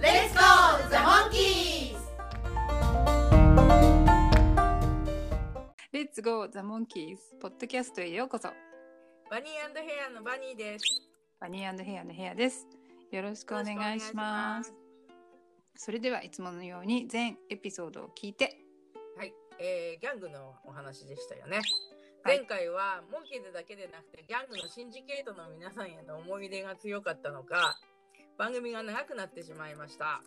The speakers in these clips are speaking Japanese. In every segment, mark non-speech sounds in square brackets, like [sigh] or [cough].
Let's go, the monkeys! レッツゴーザ・モンキーズポッドキャストへようこそ。バニーヘアのバニーです。バニーヘアのヘアです。よろしくお願いします。それではいつものように全エピソードを聞いて。はい、えー、ギャングのお話でしたよね。前回はモンキーズだけでなくてギャングのシンジケートの皆さんへの思い出が強かったのか番組が長くなってしまいました、は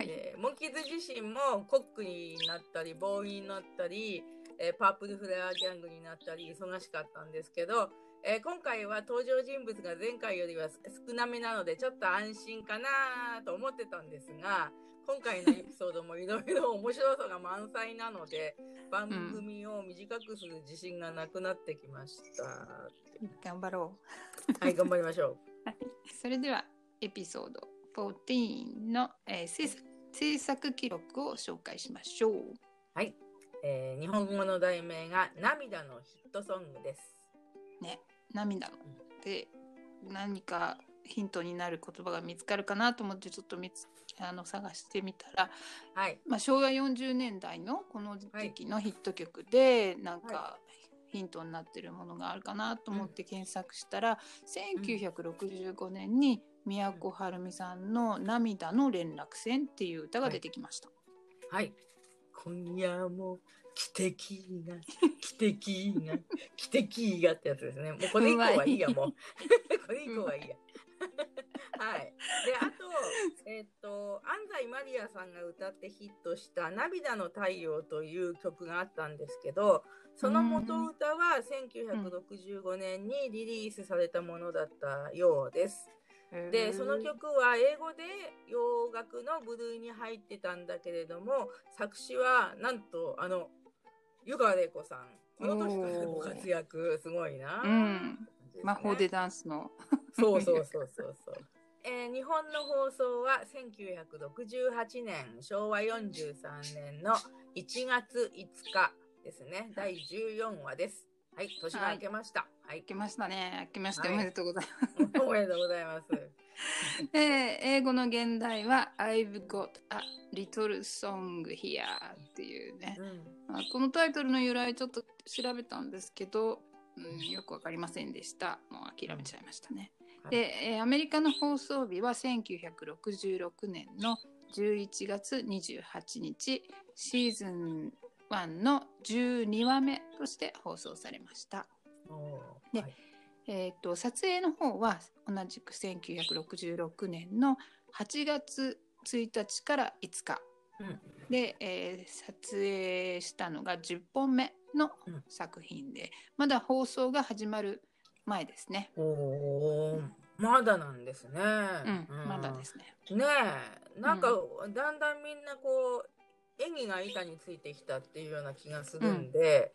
いえー、モンキーズ自身もコックになったりボーイになったり、えー、パープルフラワーギャングになったり忙しかったんですけど、えー、今回は登場人物が前回よりは少なめなのでちょっと安心かなと思ってたんですが今回のエピソードもいろいろ面白さが満載なので番組を短くする自信がなくなってきました。うん、頑張ろう。はい、頑張りましょう。[laughs] それではエピソード14の、えー、制作制作記録を紹介しましょう。はい、えー、日本語の題名が涙のヒットソングです。ね、涙の。で、何かヒントになる言葉が見つかるかなと思ってちょっと見つあの探してみたら、はいまあ、昭和40年代のこの時期のヒット曲で、はい、なんかヒントになってるものがあるかなと思って検索したら、うん、1965年に都はるみさんの「涙の連絡船」っていう歌が出てきました。はい、はい、今夜も奇跡が奇跡が奇跡がってやつですね。もうこれ以降はいいやもう。[laughs] これ以降はいいや。[laughs] はい。で、あと、えっ、ー、と、安西マリアさんが歌ってヒットした涙の太陽という曲があったんですけど、その元歌は1965年にリリースされたものだったようです。で、その曲は英語で洋楽の部類に入ってたんだけれども、作詞はなんとあの、湯川玲子さん。この時からご活躍、すごいな。うんね、魔法でダンスの。そうそうそうそうそう。[laughs] えー、日本の放送は1968年昭和43年の1月5日ですね第14話ですはい年が明けました。はい、明けましたね。明けましておめでとうございます、はい、おめでとうございます。[laughs] [laughs] えー、英語の現代は I've got a little song here っていうね、うん、このタイトルの由来ちょっと調べたんですけどうん、よくわかりませんでした。もう諦めちゃいましたね。で、えアメリカの放送日は1966年の11月28日、シーズン1の12話目として放送されました。で、はい、えーと、撮影の方は同じく1966年の8月1日から5日、うん、で、えー、撮影したのが10本目の作品で、うん、まだ放送が始まる前ですね。おまだなんですね。うん、うん、まだですね。ねえ、なんか、だんだんみんなこう演技が板についてきたっていうような気がするんで、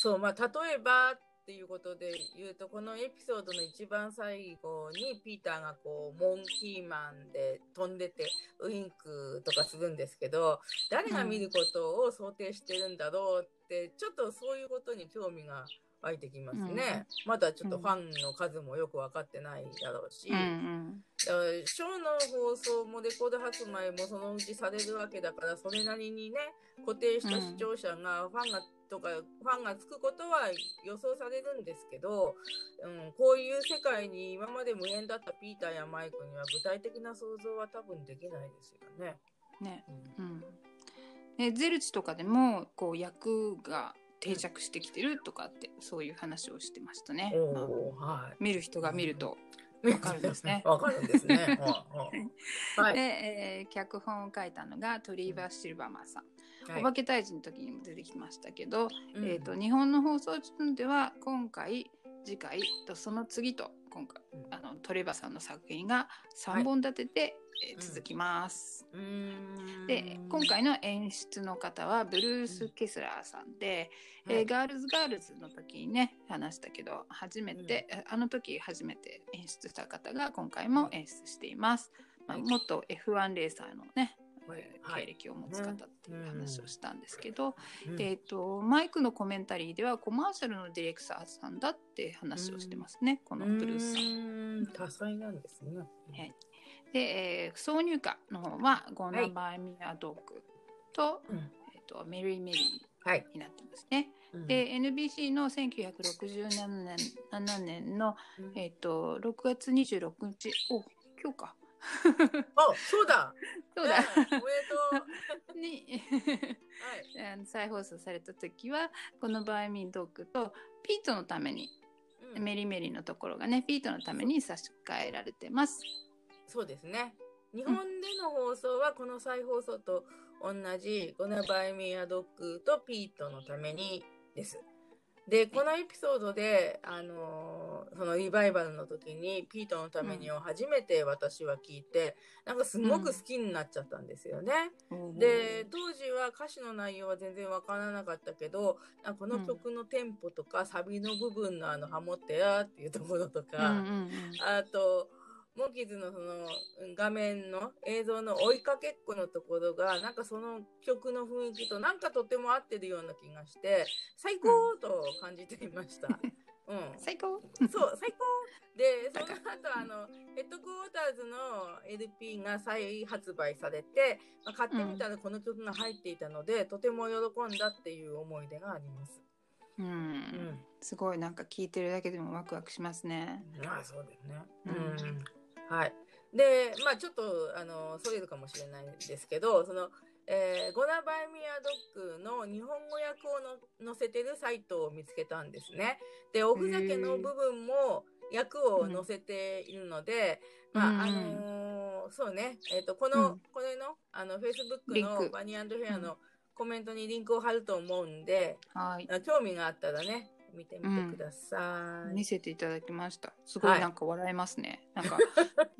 そうまあ例えばっていうことで言うとこのエピソードの一番最後にピーターがこうモンキーマンで飛んでてウインクとかするんですけど誰が見ることを想定してるんだろうってちょっとそういうことに興味が湧いてきますね、うん、まだちょっとファンの数もよく分かってないだろうし、うんうん、ショーの放送もレコード発売もそのうちされるわけだからそれなりにね固定した視聴者がファンがとかファンがつくことは予想されるんですけど、うん、こういう世界に今まで無縁だったピーターやマイクには具体的な想像は多分できないですよね。ね、うん、うん、ゼルチとかでもこう役が定着してきてるとかってそういう話をしてましたね。まあ、はい、見る人が見るとわかるんですね。わかるんですね。[laughs] はい、で、えー、脚本を書いたのがトリーバー・シルバーマンさん。はい、お化け退治の時にも出てきましたけど、うん、えーと、日本の放送中では今回次回とその次と今回あのトレバさんの作品が3本立ててえー続きます。うーん。で今回の演出の方はブルース・ケスラーさんで、はいえーガールズ・ガールズの時にね話したけど初めて、あの時初めて演出した方が今回も演出しています。まあ、はい。元 F1 レーサーのね、経歴を持つ方っていう話をしたんですけど、えっと、マイクのコメンタリーではコマーシャルのディレクターさんだって話をしてますね、このブルースさん。うーん。多彩なんですね。はいで、えー挿入歌の方は「ゴナバイミアドッグと、うんえっとメリーメリはい。ーになってますね。うんで NBC の1967年7年の、うんえっと6月26日お今日か [laughs] あ、そうだ。そうだねおめでと [laughs] にう。はい。再放送された時はこの「バイミードッグ」とピートのために、うんメリメリのところがねピートのために差し替えられてます。そうですね。日本での放送はこの再放送と同じ「ゴナバイミアドッグ」と「ピートのために」です。でこのエピソードで、あのーそのリバイバルの時に「ピートのために」を初めて私は聞いて、なんかすごく好きになっちゃったんですよね。で当時は歌詞の内容は全然わからなかったけどあこの曲のテンポとか、サビの部分のあのハモってやっていうところとうんか、うんうんあとモンキーズのその画面の映像の追いかけっこのところがなんかその曲の雰囲気となんかとても合ってるような気がして最高と感じていました。うん、最高？そう最高。でその後あのヘッドクォーターズの LP が再発売されて、まあ、買ってみたらこの曲が入っていたので、とても喜んだっていう思い出があります。うん。うん、すごいなんか聞いてるだけでもワクワクしますね。ああそうですね。ううんん、はい。でまあちょっとあのそれるかもしれないですけどその。えーゴナバイミアドッグの日本語訳をの載せてるサイトを見つけたんですね。で、おふざけの部分も訳を載せているので、まあ、あうんのーそうね、えっ、と、この、うんこれの、あの、Facebook のバニーヘアのコメントにリンクを貼ると思うんで、はい。あ興味があったらね、見てみてください。見せていただきました。すごはいいなんか笑えますね。[laughs] なんか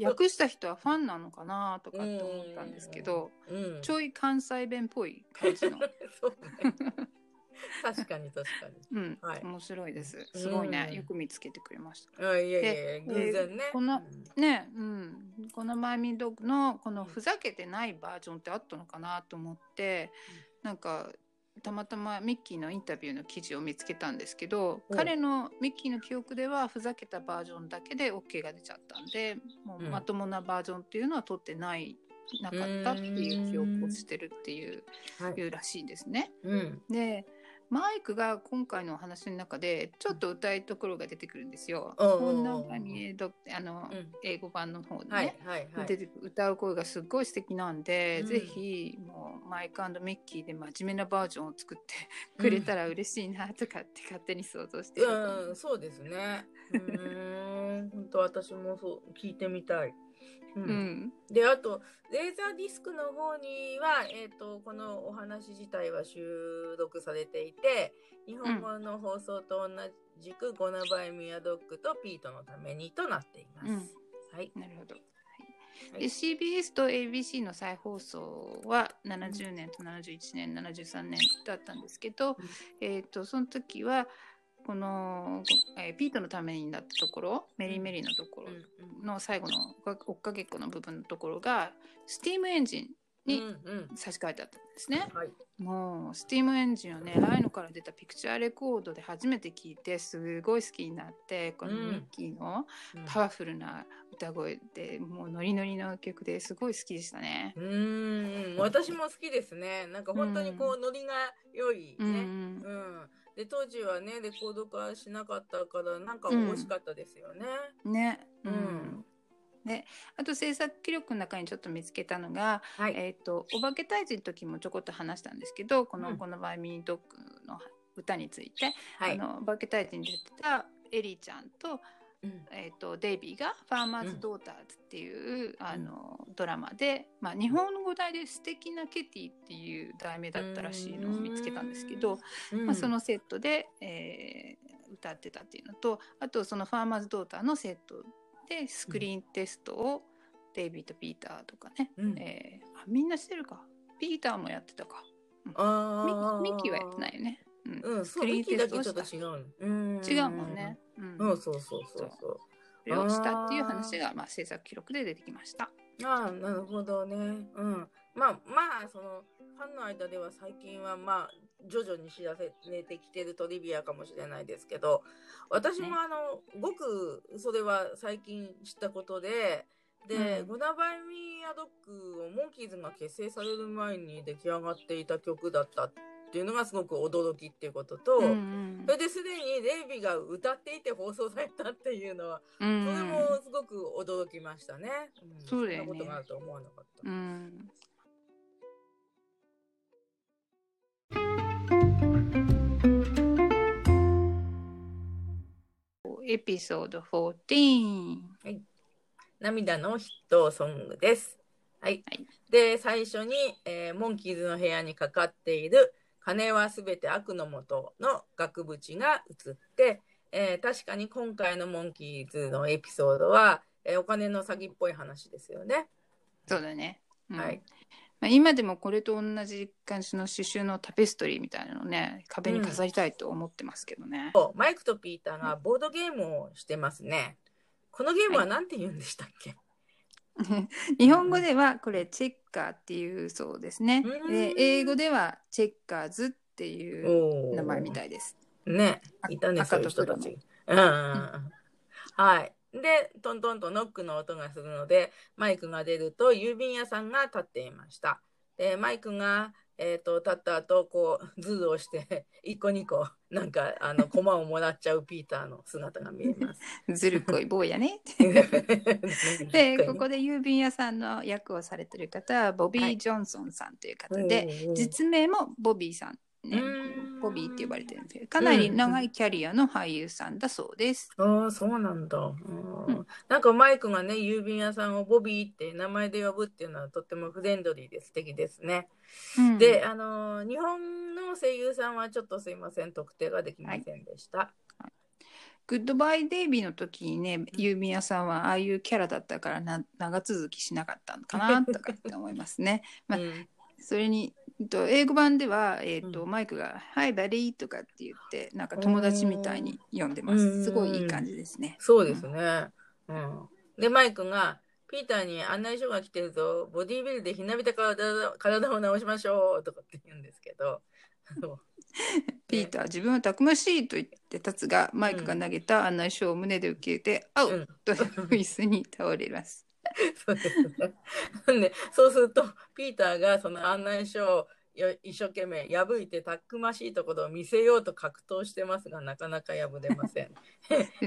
訳した人はファンなのかなとかって思ったんですけど、うん。ちょい関西弁っぽい感じの。[laughs] 確かに確かに。[laughs] うん、はい面白いです。すごいね、うんよく見つけてくれました。あいやいや偶然ね。このうんね、うん、このマイミードッグのこのふざけてないバージョンってあったのかなと思って、なんかたまたまミッキーのインタビューの記事を見つけたんですけど、うん彼のミッキーの記憶ではふざけたバージョンだけで OK が出ちゃったんでもううんまともなバージョンっていうのは取ってないなかったっていう記憶をしてるっていう,、はいいうらしいですね。うん。でマイクが今回のお話の中でちょっと歌いところが出てくるんですよ。こん。な感じであの、うん。英語版の方でね、はいはい歌う声がすっごい素敵なんで、うん。ぜひもうマイクミッキーで真面目なバージョンを作ってくれたら嬉しいなとかって勝手に想像してる、うん、そうですね。うー。ん、本当私もそう聞いてみたい。ううんんで、あと、レーザーディスクの方には、えっ、と、このお話自体は収録されていて、日本語の放送と同じく、ゴナバイミアドッグとピートのためにとなっています。うんはい。なるほど。はいで CBS と ABC の再放送は70年と71年、73年だったんですけど、うんえー、とその時はこの、えーピートのためになったところメリーメリーのところうんうんの最後の追っかけっこの部分のところがスティームエンジンにうんうん差し替えてあったんですね。はい。もうスティームエンジンをねライノから出たピクチャーレコードで初めて聞いてすごい好きになってこのうんミッキーのうんパワフルな歌声でもうノリノリの曲ですごい好きでしたね。うーん、私も好きですね。なんか本当にこう、ノリが良いうんね。うん。で、当時はね、レコード化しなかったから、なんかうん惜しかったですよね。ね、ううんんであと制作記録の中にちょっと見つけたのが、はい。えー、とお化け退治の時もちょこっと話したんですけどこの「うんこのバイミードッグ」の歌について、はい。あのお化け退治に出てたエリーちゃんと,、うん。えー、とデイビーが「ファーマーズ・ドーターズ」っていう、あのドラマで、まあ、日本語題で「素敵なケティ」っていう題名だったらしいのを見つけたんですけど、うん。まあ、そのセットで、えー歌ってたっていうのとあとその「ファーマーズ・ドーター」のセットでスクリーンテストをデイビーとピーターとかね、うん。えーあみんなしてるか。ピーターもやってたか。あミキーはやってないよね、うん。うん、そう、スクリーンミッキーだけちょった。と違うの。うん。違うもんね、うん。うん、そうそうそうそう。それをしたっていう話が、まあ、制作記録で出てきました。ああ、なるほどね。うん。まあまあ、その、ファンの間では最近はまあ、徐々に知らせてきてるトリビアかもしれないですけど、私もね。あの、ごくそれは最近知ったことで、で、うん。ゴナバイミーアドッグをモンキーズが結成される前に出来上がっていた曲だったっていうのがすごく驚きっていうことと、うんうんそれですでにレイビーが歌っていて放送されたっていうのは、うんそれもすごく驚きましたね。んそうだよねそんなことがあると思わなかった。うんエピソード14。涙のヒットソングです。はい。はいで、最初に、えーモンキーズの部屋にかかっている金はすべて悪のもとの額縁が映って、えー確かに今回のモンキーズのエピソードは、えーお金の詐欺っぽい話ですよね。そうだね。うんはい。まあ、今でもこれと同じ感じの刺繍のタペストリーみたいなのをね壁に飾りたいと思ってますけどね。マイクとピーターがボードゲームをしてますね。このゲームは何て言うんでしたっけ、[laughs] 日本語ではこれチェッカーっていうそうですね。うんで英語ではチェッカーズっていう名前みたいです。ねあ、いたね、そういう人たち。うん。はい。で、トントンとノックの音がするので、マイクが出ると郵便屋さんが立っていました。で、マイクが、えっ、と、立った後、こう、ズルをして、[laughs] 一個二個、なんか、あの、コマをもらっちゃうピーターの姿が見えます。[laughs] ずるこい坊やね。[laughs] でここで郵便屋さんの役をされてる方はボビー・はいジョンソンさんという方で、実名もボビーさん、ねうん、ボビーって呼ばれてるんですけどかなり長いキャリアの俳優さんだそうです。ああ、そうなんだ。うんうんなんかマイクがね、郵便屋さんをボビーって名前で呼ぶっていうのはとってもフレンドリーで素敵ですね。うんで、あのー日本の声優さんはちょっとすいません、特定ができませんでした。グッドバイ・デイビーの時にね郵便屋さんはああいうキャラだったからな長続きしなかったのかなとかって思いますね。まあうんそれにと英語版では、えっとうマイクが「Hi, buddy」とかって言ってなんか友達みたいに呼んでまうんす。すごいいい感じですね。そうですね。うん。で、マイクが、ピーターに案内書が来てるぞ、ボディービルでひなびた体体を直しましょうとかって言うんですけど、ピーター自分はたくましいと言って立つがマイクが投げた案内書を胸で受けて「あうんう!」と椅子に倒れます。そうです [laughs] ね。で、そうすると、ピーターがその案内書をよ一生懸命破いてたくましいところを見せようと格闘してますが、なかなか破れません。[laughs]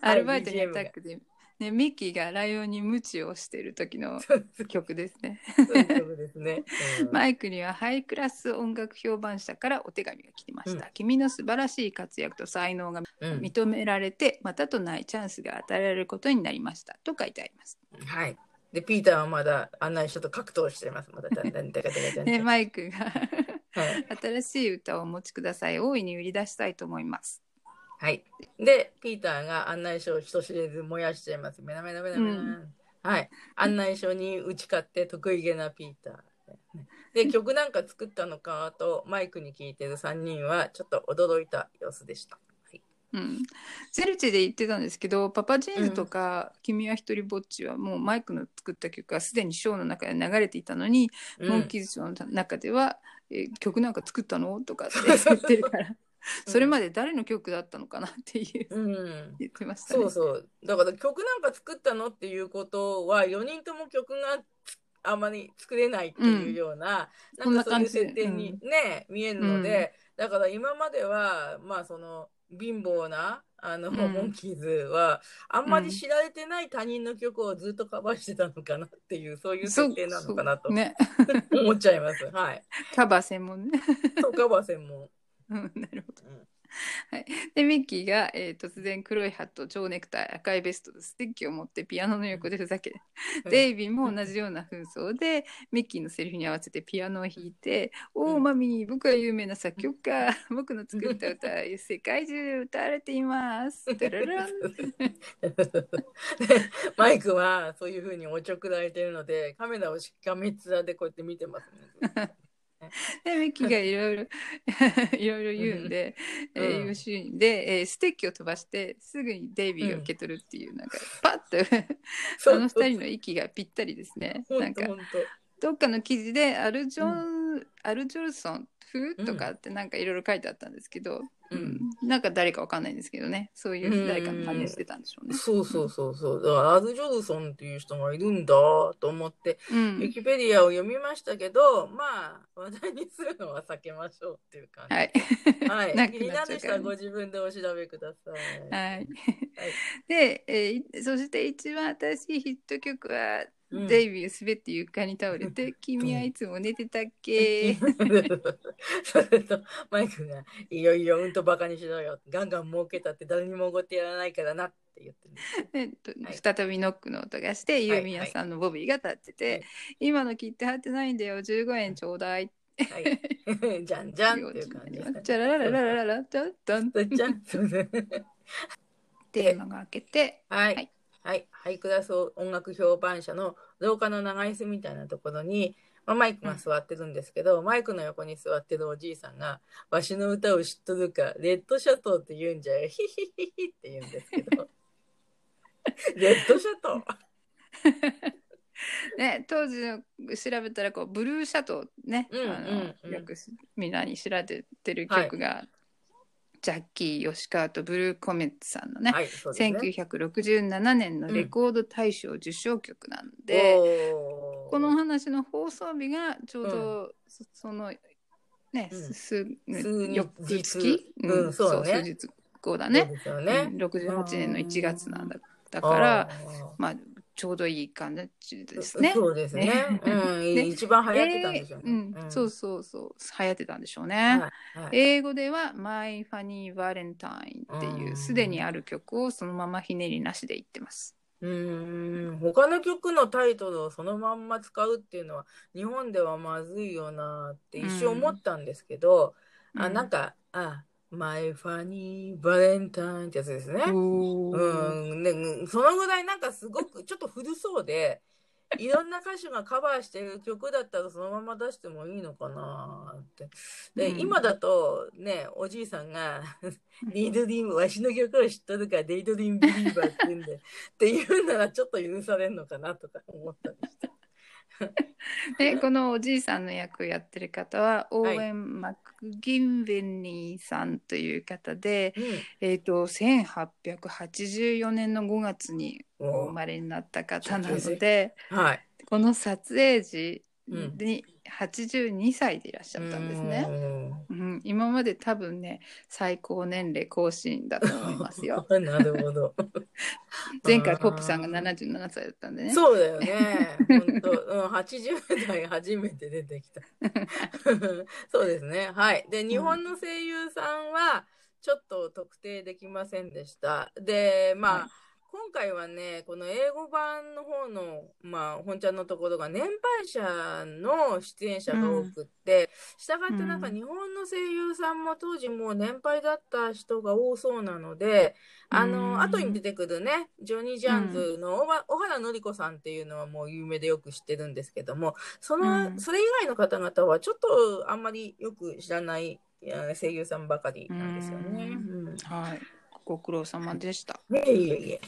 アルバイトにアタックで、ね、ミッキーがライオンに鞭をしている時の曲ですね。そういう曲ですね。[laughs] うんマイクにはハイクラス音楽評判者からお手紙が来てました。君の素晴らしい活躍と才能がうん認められて、またとないチャンスが与えられることになりましたと書いてあります。はい。で、ピーターはまだ案内書と格闘しています。まだ、だんだんだかだかだんだで、ん。マイクがはい。[laughs] 新しい歌をお持ちください。大いに売り出したいと思います。はい。で、ピーターが案内書を人知れず燃やしちゃいます。メラメラメラメラ。うんはい。案内書に打ち勝って得意げなピーター。で、曲なんか作ったのかとマイクに聞いてる3人はちょっと驚いた様子でした。はい、うん、ゼルチで言ってたんですけどパパジーンズとか、君は一人ぼっちはもうマイクの作った曲はすでにショーの中で流れていたのに、うんモンキーズショーの中では、えー曲なんか作ったの？とかって [laughs] 言ってるからそれまで誰の曲だったのかなっていううん。言ってましたね。そうそう。だから曲なんか作ったのっていうことは、4人とも曲がつあまり作れないっていうような、そんなかそういう設定にね、見えるので、だから今までは、まあその、貧乏な、あの、うんモンキーズは、あんまり知られてない他人の曲をずっとカバーしてたのかなっていう、そういう設定なのかなとね [laughs] 思っちゃいます。はい。[laughs] カバー専門ね。そう、カバー専門。うんなるほど。うん。でミッキーが、えー突然黒いハット蝶ネクタイ赤いベストとステッキを持ってピアノの横でふざけ [laughs] デイビーも同じような紛争でミッキーのセリフに合わせてピアノを弾いて「おおマミー僕は有名な作曲家。[laughs] 僕の作った歌は世界中で歌われています」[laughs] タララン。マイクはそういうふうにおちょくられてるのでカメラをしっかめっ面でこうやって見てますね。でミッキーがいろいろいろいろ言うんで、うん。えー言うシーンで、えーステッキを飛ばしてすぐにデイビーが受け取るっていう、なんかパッと [laughs] あの二人の息がぴったりですね。なんかどっかの記事でアルジョン、アルジョルソン風とかってなんかいろいろ書いてあったんですけど、当。ううんん、なんか誰かわかんないんですけどねそういう誰かの真似してたんでしょうね。そうそうそうそう。だからアル・ジョルソンっていう人がいるんだと思って、うんウィキペディアを読みましたけど、まあ、話題にするのは避けましょうっていう感じ。はい。はい。[laughs] 気になご自分でお調べください。はい。で、えーそして一番新しいヒット曲は、うんデイビー滑って床に倒れて「[laughs] 君はいつも寝てたっけ?それとマイクが「いよいようんとバカにしろよガンガン儲けたって誰にもおごってやらないからな」って言ってるんですで」はい再びノックの音がして、いユーミヤさんのボビーが立ってて「今の切って貼ってないんだよ15円ちょうだい」はい。[laughs] じゃんじゃんっていう感じ。チャラララララララチャッタンじゃん。そうねテーマが開けてはい。はいはい。ハイクラス音楽評判者の廊下の長椅子みたいなところに、まあ、マイクが座ってるんですけど、マイクの横に座ってるおじいさんが、わしの歌を知っとるか、レッドシャトーって言うんじゃよ、ヒヒヒヒって言うんですけど。[laughs] レッドシャトー。[laughs] ね、当時の調べたらこうブルーシャトーね、うんあのうん。うんよくしみんなに知られてる曲が、ジャッキー吉川とブルーコメッツさんのね、はい、そうですね。1967年のレコード大賞受賞曲なんで、おー。このお話の放送日がちょうど、そそのね、うん。す数数日翌月、うんそうね。数日後だそうねですよね。うん68年の1月なんだだからあー。まあちょうどいい感じですね。そうですね。ねうん、で一番流行ってたんでしょうね。えーうんそうそうそう流行ってたんでしょうね。はいはい英語では「My Funny Valentine」っていううんすでにある曲をそのままひねりなしで言ってます。うーん他の曲のタイトルをそのまんま使うっていうのは日本ではまずいよなって一瞬思ったんですけど、あなんか「あ My Funny Valentine」ってやつですね。うん、ね、そのぐらいなんかすごく [laughs] ちょっと古そうで、いろんな歌手がカバーしてる曲だったらそのまま出してもいいのかなって。で、うん今だとね、おじいさんが、デイドリーム、わしの曲を知っとるからデイドリームビリーバーって言うんで、って言うならちょっと許されるのかなとか思ったりして。[laughs] でこのおじいさんの役をやってる方はオーウェン・マクギンベニーさんという方で、えー、と1884年の5月にうんお生まれになった方なのではい。この撮影時うんに82歳でいらっしゃったんですね。うん、今まで多分ね最高年齢更新だと思いますよ。うん。なるほど。[laughs] 前回ポップさんが77歳だったんでね。そうだよね。[laughs] 本当、うん、80代初めて出てきた。[laughs] そうですね。はい。で、日本の声優さんは、ちょっと特定できませんでした。で、まあ、はい今回はね、この英語版の方の、まあ、本ちゃんのところが年配者の出演者が多くって、したがってなんかうん。日本の声優さんも当時もう年配だった人が多そうなので、あうん。の、後に出てくるね、ジョニー・ジャンズの小原小原紀子さんっていうのはもう有名でよく知ってるんですけども、その、うん。それ以外の方々はちょっとあんまりよく知らない声優さんばかりなんですよね。ううん。はい、ご苦労様でした。ねいえいえ。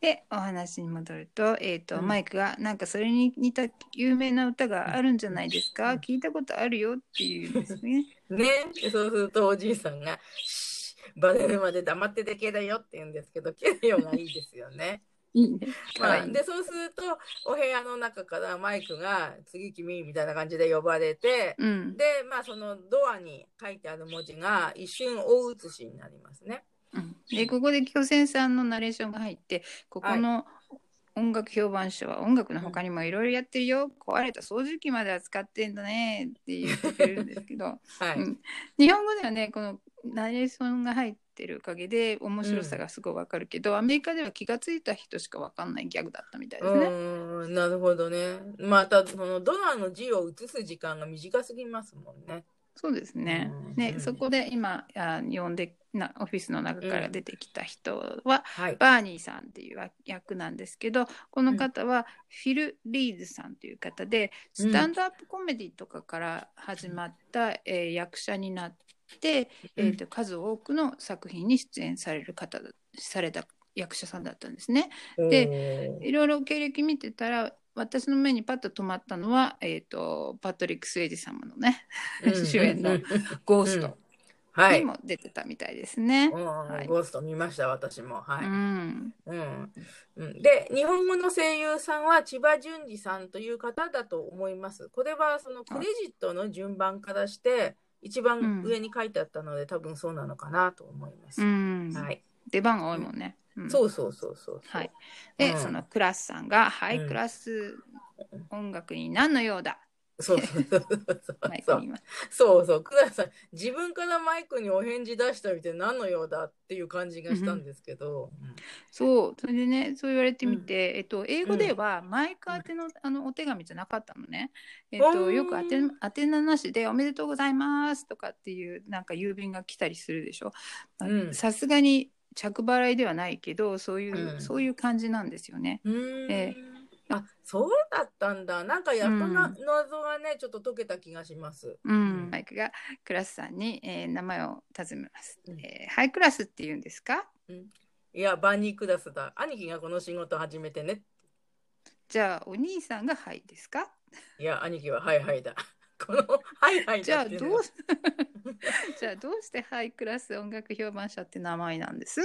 でお話に戻ると,、えーとうんマイクがなんかそれに似た有名な歌があるんじゃないですか、うん聞いたことあるよっていうんですね。[laughs] ね、でそうするとおじいさんが、バレるまで黙っててけだよって言うんですけど、けだよがいいですよね。[laughs] いいね。かまあ、い。で、そうすると、お部屋の中からマイクが、次君みたいな感じで呼ばれて、うんで、まあ、そのドアに書いてある文字が一瞬大写しになりますね。うんでここで巨泉さんのナレーションが入ってここの音楽評判書は音楽の他にもいろいろやってるよ、壊れた掃除機まで扱ってんだねって言ってくれるんですけど、[laughs] はい。うん日本語ではねこのナレーションが入ってるおかげで面白さがすごいわかるけど、アメリカでは気がついた人しかわかんないギャグだったみたいですね。うんなるほどね。またそのドアの字を映す時間が短すぎますもんね。そうですね。うん。ね、うん。そこで今あ呼んでなオフィスの中から出てきた人は、はい。バーニーさんっていう役なんですけどこの方はフィル・リーズさんという方で、うん。スタンドアップコメディとかから始まった、えー役者になって、えーと数多くの作品に出演される方だされた役者さんだったんですね。で、いろいろ経歴見てたら私の目にパッと止まったのは、えー、とパトリック・スウェイジ様のね主演の「ゴースト」はい。にも出てたみたいですね。うんはいゴースト見ました、私も。はい。うんうんうん、で日本語の声優さんは千葉淳二さんという方だと思います。これはそのクレジットの順番からして一番上に書いてあったので、多分そうなのかなと思います。うんはい、出番が多いもんね。うん。そうそうそうそう。はい。で、うん。そのクラスさんが、はい、うん。クラス音楽に何のようだ。そうそうそうそう。[laughs] そうクラスさん自分からマイクにお返事出したみたいな何のようだっていう感じがしたんですけど、そう、それでね、そう言われてみて、えっと、英語ではマイク宛ての、あのお手紙じゃなかったのね。えっと、うん。よく宛て宛名なしで、おめでとうございますとかっていう、なんか郵便が来たりするでしょ。うん。さすがに着払いではないけど、そういう、うん。そういう感じなんですよね。うんうん。えあそうだったんだ。なんかやっとな、うん。謎がねちょっと解けた気がします。うん、マイクがクラスさんに、えー名前を尋ねます、うん。えーハイクラスって言うんですか？いやバニークラスだ。兄貴がこの仕事始めてね。じゃあお兄さんがハイですか？いや兄貴はハイハイだこのハイハイじゃあどう [laughs] じゃあどうしてハイクラス音楽評判者って名前なんです？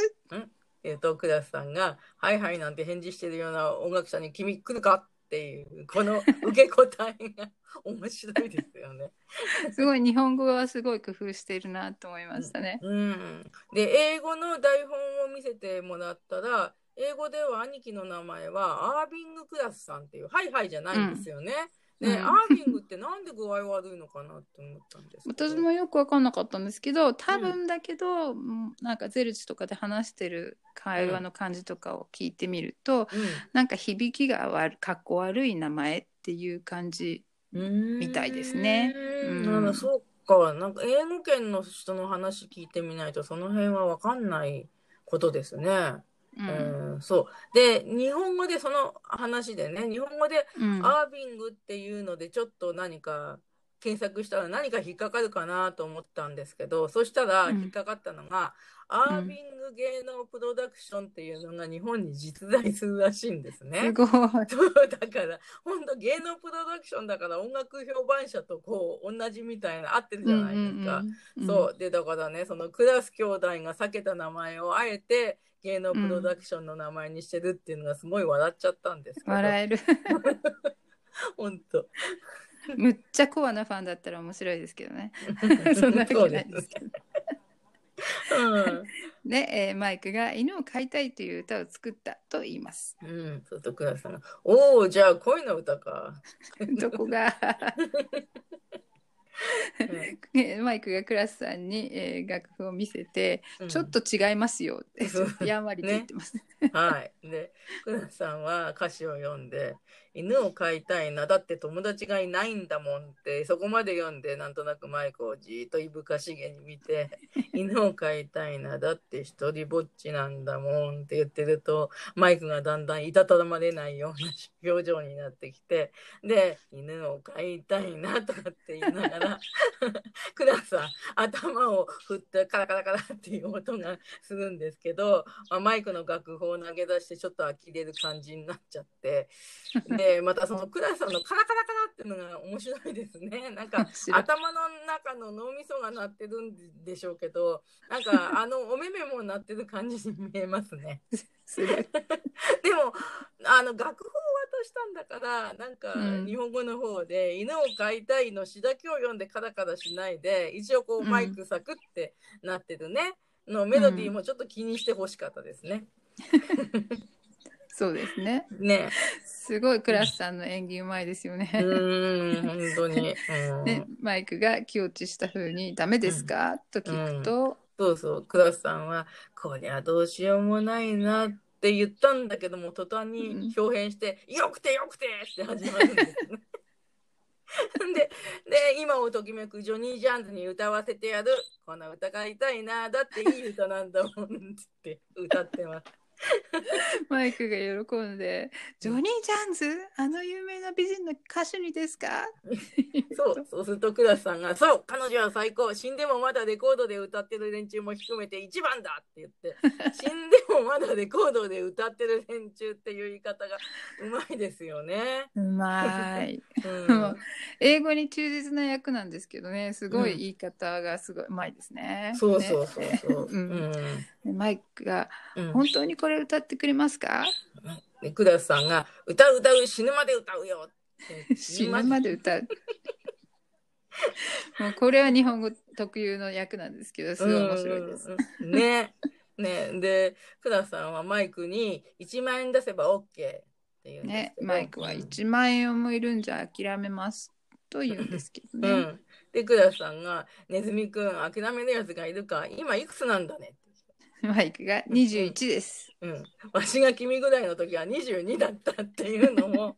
えっとクラスさんが「ハイハイ」なんて返事してるような音楽者に「君来るか?」っていうこの受け答えが面白いですよね。[laughs] すごい日本語はすごい工夫しているなと思いましたね。うん、で英語の台本を見せてもらったら英語では兄貴の名前はアービングクラスさんっていう「ハイハイ」じゃないんですよね。で、うん。アービングってなんで具合悪いのかなって思ったんです私もよく分かんなかったんですけど多分だけど、うんなんかゼルチとかで話してる会話の感じとかを聞いてみると、なんか響きが悪かっこ悪い名前っていう感じうん、みたいですね。うん。うん。なんかそうか。なんか英語圏の人の話聞いてみないとその辺は分かんないことですね。うんうん、そうで日本語でその話でね日本語でうんアービングっていうのでちょっと何か検索したら何か引っかかるかなと思ったんですけどそしたらうん引っかかったのが、アービング芸能プロダクションっていうのが日本に実在するらしいんですね。すごい。だから本当芸能プロダクションだから音楽評判者とこう同じみたいな合ってるじゃないですか。そうでだからねそのクラス兄弟が避けた名前をあえて芸能プロダクションの名前にしてるっていうのがすごい笑っちゃったんですけど。笑える。[laughs] 本当。むっちゃコアなファンだったら面白いですけどね。[laughs] そんなわけないんですけど。で、えーマイクが犬を飼いたいという歌を作ったと言います。うん、うん、そうさんが「おおじゃあ恋の歌か」[laughs] どこが？うんえー [laughs] マイクがクラスさんに、えー楽譜を見せて、うんちょっと違いますよってやんわりと言ってます。[laughs] はい。で、クラさんは歌詞を読んで、犬を飼いたいな、だって友達がいないんだもんって、そこまで読んで、なんとなくマイクをじーっといぶかしげに見て、[laughs] 犬を飼いたいな、だって一人ぼっちなんだもんって言ってると、マイクがだんだんいたたまれないような表情になってきて、で、犬を飼いたいなとかって言いながら、[laughs] クラさん、頭を振ってカラカラカラっていう音がするんですけど、まあ、マイクの楽譜を投げ出してちょっと呆れる感じになっちゃってでまたそのクラさんのカラカラカラっていうのが面白いですね。[laughs] なんか頭の中の脳みそが鳴ってるんでしょうけどなんかあのお目目も鳴ってる感じに見えますね。[laughs] でもあの楽譜を渡したんだからなんかうん。日本語の方で「犬を飼いたい」の詩だけを読んでカラカラしないで一応こううんマイクサクってなってるね、のメロディーもちょっと気にしてほしかったですね。[laughs] そうですね。ねすごいクラスさんの演技うまいですよね。うーん本当に。うんでマイクが気落ちした風に「ダメですか?」と聞くと、そうそう、クラスさんは、こりゃどうしようもないなって言ったんだけども、途端に表変して、うん、よくてよくてって始まるんですね。[laughs] で、で、今をときめくジョニー・ジャンズに歌わせてやる。この歌がいたいな。だっていい歌なんだもん。って歌ってます。マイクが喜んで「ジョニー・ジャンズあの有名な美人の歌手にですか?そうそうするとクラスさんが「そう彼女は最高死んでもまだレコードで歌ってる連中も含めて一番だ!」って言って [laughs] 死んでもまだレコードで歌ってる連中っていう言い方がうまいですよね。うまい、[laughs] うん、英語に忠実な役なんですけどねすごい言い方がすごいうまいですね。うん、そうそうそうそう。うん、マイクが、本当にこれ歌ってくれますか、でクラスさんが「歌う歌う死ぬまで歌うよ」死ぬまで歌う。[laughs] もうこれは日本語特有の役なんですけどすごい面白いです。ね。ねでクラスさんはマイクに1万円出せば OK って言うんねマイクは1万円もいるんじゃ諦めますと言うんですけどね。うん、でクラスさんが「ネズミくん諦めるやつがいるか今いくつなんだね」[laughs] マイクが21です。うん。わしが君ぐらいの時は22だったっていうのも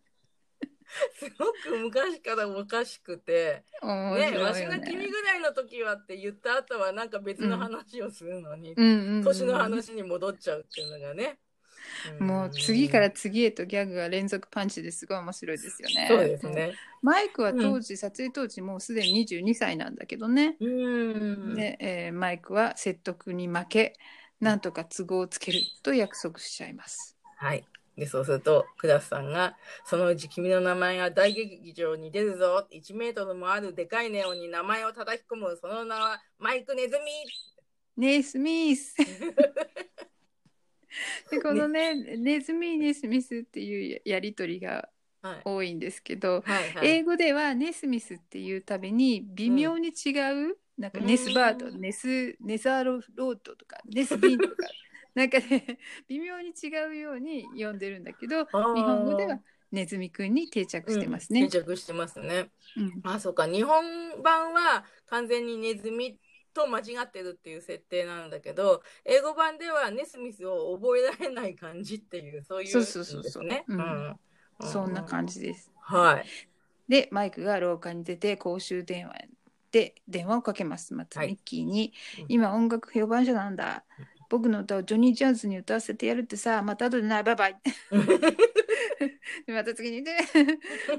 [laughs] すごく昔からおかしくて、ね、ねわしが君ぐらいの時はって言った後はなんか別の話をするのに、年の話に戻っちゃうっていうのがね。もう次から次へとギャグが連続パンチですごい面白いですよね。そうですね。マイクは当時、うん、撮影当時もうすでに22歳なんだけどね。で、えー、マイクは説得に負け、なんとか都合をつけると約束しちゃいます。はい。で、そうすると、クラスさんが、そのうち君の名前が大劇場に出るぞ。1メートルもあるでかいネオンに名前を叩き込む。その名はマイクネズミネスミス [laughs] でこのねネズミネスミスっていうやり取りが多いんですけど、はいはいはい、英語ではネスミスっていうたびに微妙に違う、なんかネスバード、ネス、ネザーロロードとか、ネスビンとか、[laughs] なんかね、微妙に違うように読んでるんだけど、日本語ではネズミくんに定着してますね。うん、定着してますね。うん、あ、そうか。日本版は完全にネズミと間違ってるっていう設定なんだけど、英語版ではネスミスを覚えられない感じっていう、そういう、ね、そうそうそうそう。うん。そんな感じです。はい。で、マイクが廊下に出て公衆電話で電話をかけます。またミッキーに、はい、今音楽評判者なんだ。僕の歌をジョニー・ジャズに歌わせてやるってさ、また後でない、バイバイ。[laughs] また次にね、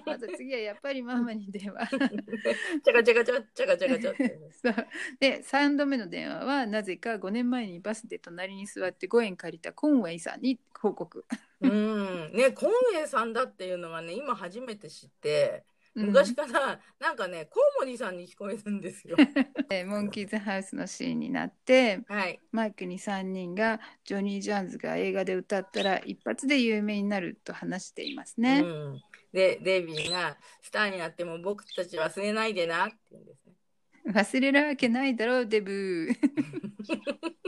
また次はやっぱりママに電話。ちゃかちゃかちゃ、ちゃかちゃかちゃ。そうで、3度目の電話はなぜか5年前にバスで隣に座って5円借りたコンウェイさんに報告。うんね、コンウェイさんだっていうのはね、今初めて知って。昔から、なんかね、コウモリさんに聞こえるんですよ。[laughs] モンキーズハウスのシーンになって、はい、マイクに3人がジョニー・ジャーンズが映画で歌ったら一発で有名になると話していますね。うん、で、デイビーがスターになっても僕たち忘れないでなって言うんですね。忘れるわけないだろう、デブー。[laughs]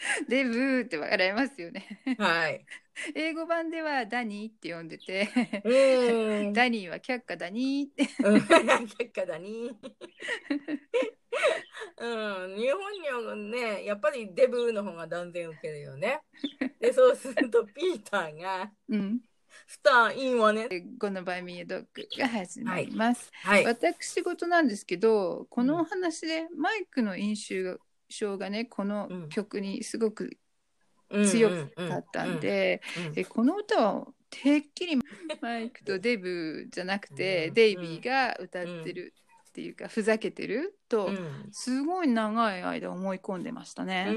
[laughs] デブーって笑いますよね。はい。英語版ではダニーって呼んでて、ダニーは却下ダニーって。却下ダニー。うん、日本にはね、やっぱりデブーの方が断然受けるよね。で、そうするとピーターが、うん、スターいいわね。ゴのバイミードッグが始まります。はい、はい、私事なんですけど、このお話でマイクの印象象がね、この曲にすごく強かったんで、えこの歌はてっきりマイクとデブじゃなくて、デイビーが歌ってるっていうかふざけてると、すごい長い間思い込んでましたね。うんう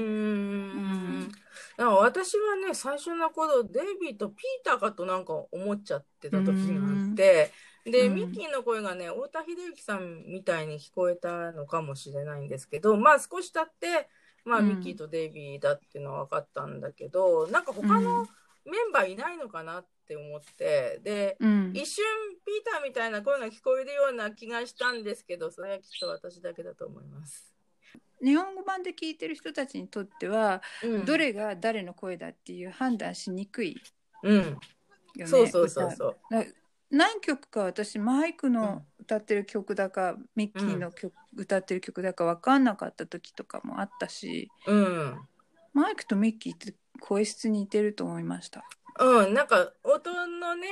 ん私はね最初の頃デイビーとピーターかとなんか思っちゃってた時があって。で、ミッキーの声がね、太田秀之さんみたいに聞こえたのかもしれないんですけど、まあ少し経って、まあ、ミッキーとデイビーだっていうのは分かったんだけど、なんか他のメンバーいないのかなって思って、で、うん、一瞬ピーターみたいな声が聞こえるような気がしたんですけど、それはきっと私だけだと思います。日本語版で聞いてる人たちにとっては、うん、どれが誰の声だっていう判断しにくい、うん、ね、そうそうそうそう。何曲か私マイクの歌ってる曲だか、ミッキーの曲、歌ってる曲だか分かんなかった時とかもあったし、うん。マイクとミッキーって声質似てると思いました。うん、なんか音のね、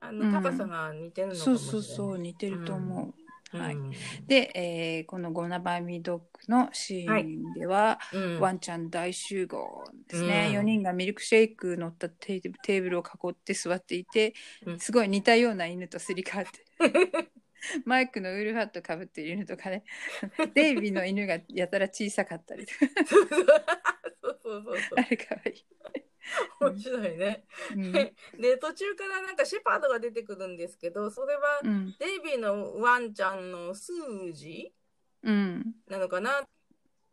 あうんの高さが似てるのかそうもしれない。そうそう似てると思う。はい。うん。で、えーこの「 Gonna Buy Me a Dog」のシーンでは、うん。ワンちゃん大集合ですね、うん。4人がミルクシェイク乗ったテーブルを囲って座っていて、うん。すごい似たような犬とすり替わって [laughs] マイクのウールハットかぶっている犬とかね。デイビーの犬がやたら小さかったりとか。[laughs] あれかわいい。[laughs] 面白いね。うん。[laughs] で途中からなんかシェパードが出てくるんですけどそれはうん。デイビーのワンちゃんのスージうん。なのかなっ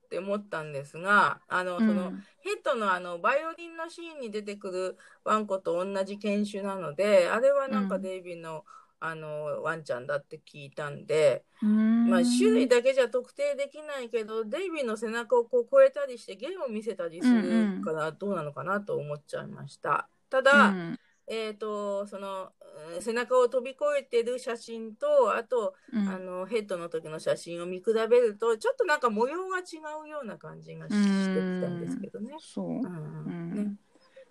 て思ったんですがあの、うん。そのヘッドのあのバイオリンのシーンに出てくるワンコと同じ犬種なのであれはなんかうん。デイビーの,、あのワンちゃんだって聞いたんで、うん。まあ、種類だけじゃ特定できないけどデイビーの背中をこう越えたりして芸を見せたりするからどうなのかなと思っちゃいました。ただ、うん。えー、とそのうん背中を飛び越えてる写真とあと、うん。あのヘッドの時の写真を見比べるとちょっとなんか模様が違うような感じがししてきたんですけどね。そう、うん。うん。ね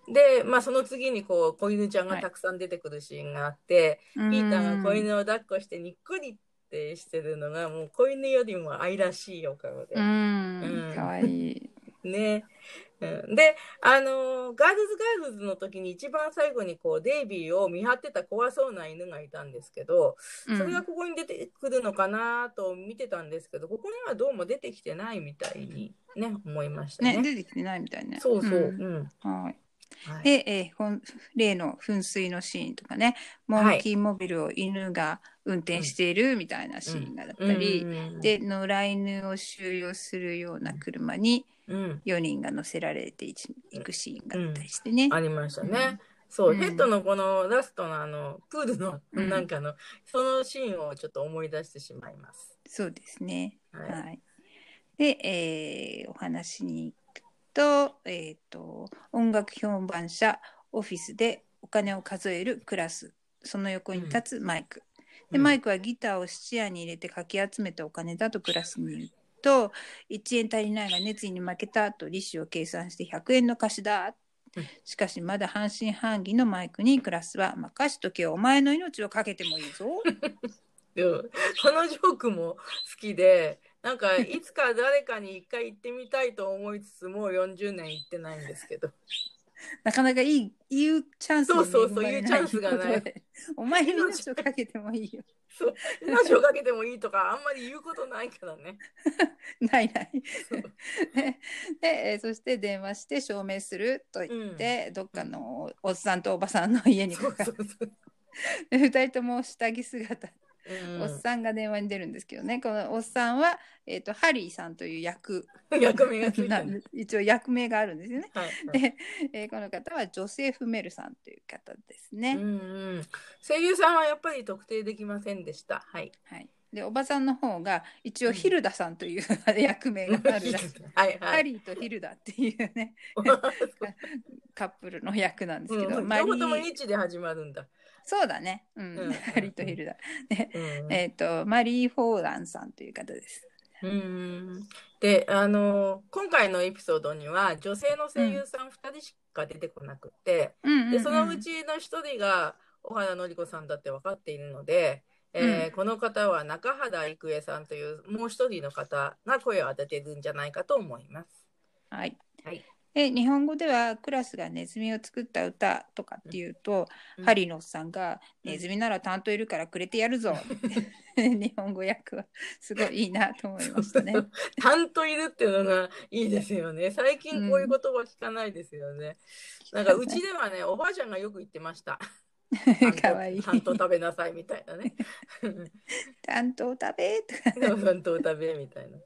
で、まあ、その次にこう子犬ちゃんがたくさん出てくるシーンがあって、ピーターが子犬を抱っこしてにっこりってしてるのがもう子犬よりも愛らしいお顔で。うんうんかわいい。[laughs] ね。うんで、あのーガールズガールズの時に一番最後にこうデイビーを見張ってた怖そうな犬がいたんですけど、それがここに出てくるのかなと見てたんですけど、ここにはどうも出てきてないみたいにね、思いましたね。ね出てきてないみたいね。そうそう。ううんん。はい。はいで、えー例の噴水のシーンとかね、モンキーモビルを犬が運転しているみたいなシーンがだったり、うんで、野良犬を収容するような車にうん、4人が乗せられていくシーンがあったりしてね。ありましたね。そう、うんヘッドのこのラストのあの、プールのうんなんかの、そのシーンをちょっと思い出してしまいます。そうですね。はいはい。で、えーお話にと、えっ、と、音楽評判者オフィスでお金を数えるクラス、その横に立つマイク。で、マイクはギターを質屋に入れてかき集めたお金だとクラスに言うと、1円足りないが熱意に負けたと利子を計算して100円の貸しだ。うんしかしまだ半信半疑のマイクにクラスは任しとけお前の命をかけてもいいぞ。[laughs] でもこのジョークも好きで、なんかいつか誰かに一回行ってみたいと思いつつ、もう40年行ってないんですけど。なかなかいい言うチャンスそうそうそう恵まれ言うチャンスがないお前に [laughs] 命をかけてもいいよ。そう命をかけてもいいとか、あんまり言うことないからね。[laughs] ないない。[laughs] ででえーそして電話して証明すると言って、どっかのおっさんとおばさんの家にかかるそうそう。で2人とも下着姿、うんおっさんが電話に出るんですけどねこのおっさんは、えー、とハリーさんという役役名がついて。[laughs] 一応役名があるんですよね。はいはいで、えーこの方はジョセフ・メルさんという方ですね。うんうん、声優さんはやっぱり特定できませんでした。はい。はい、でおばさんの方が一応ヒルダさんという役名があるらしい。はいはい。ハリーとヒルダっていうね [laughs] カップルの役なんですけど、う両方ともー H で始まるんだ。そうだね、うん。うん。ハリーとヒルダ、でうん。えっ、とマリー・フォーランさんという方です。うん。で、あの今回のエピソードには女性の声優さん2人しか出てこなくて、うん。でそのうちの1人が小原紀子さんだって分かっているので、えーうん。この方は中原郁恵さんというもう一人の方が声を当ててるんじゃないかと思います。はい。はいで日本語ではクラスがネズミを作った歌とかっていうと、うんハリーのおっさんが「うんネズミなら担当いるからくれてやるぞ」って [laughs] 日本語訳はすごいいいなと思いましたね。[laughs] 担当いるっていうのがいいですよね。最近こういう言葉聞かないですよね。なんかうちではね、おばあちゃんがよく言ってました。[laughs] かわいい。担当食べなさいみたいなね。担当食べとか担当食べみたいな。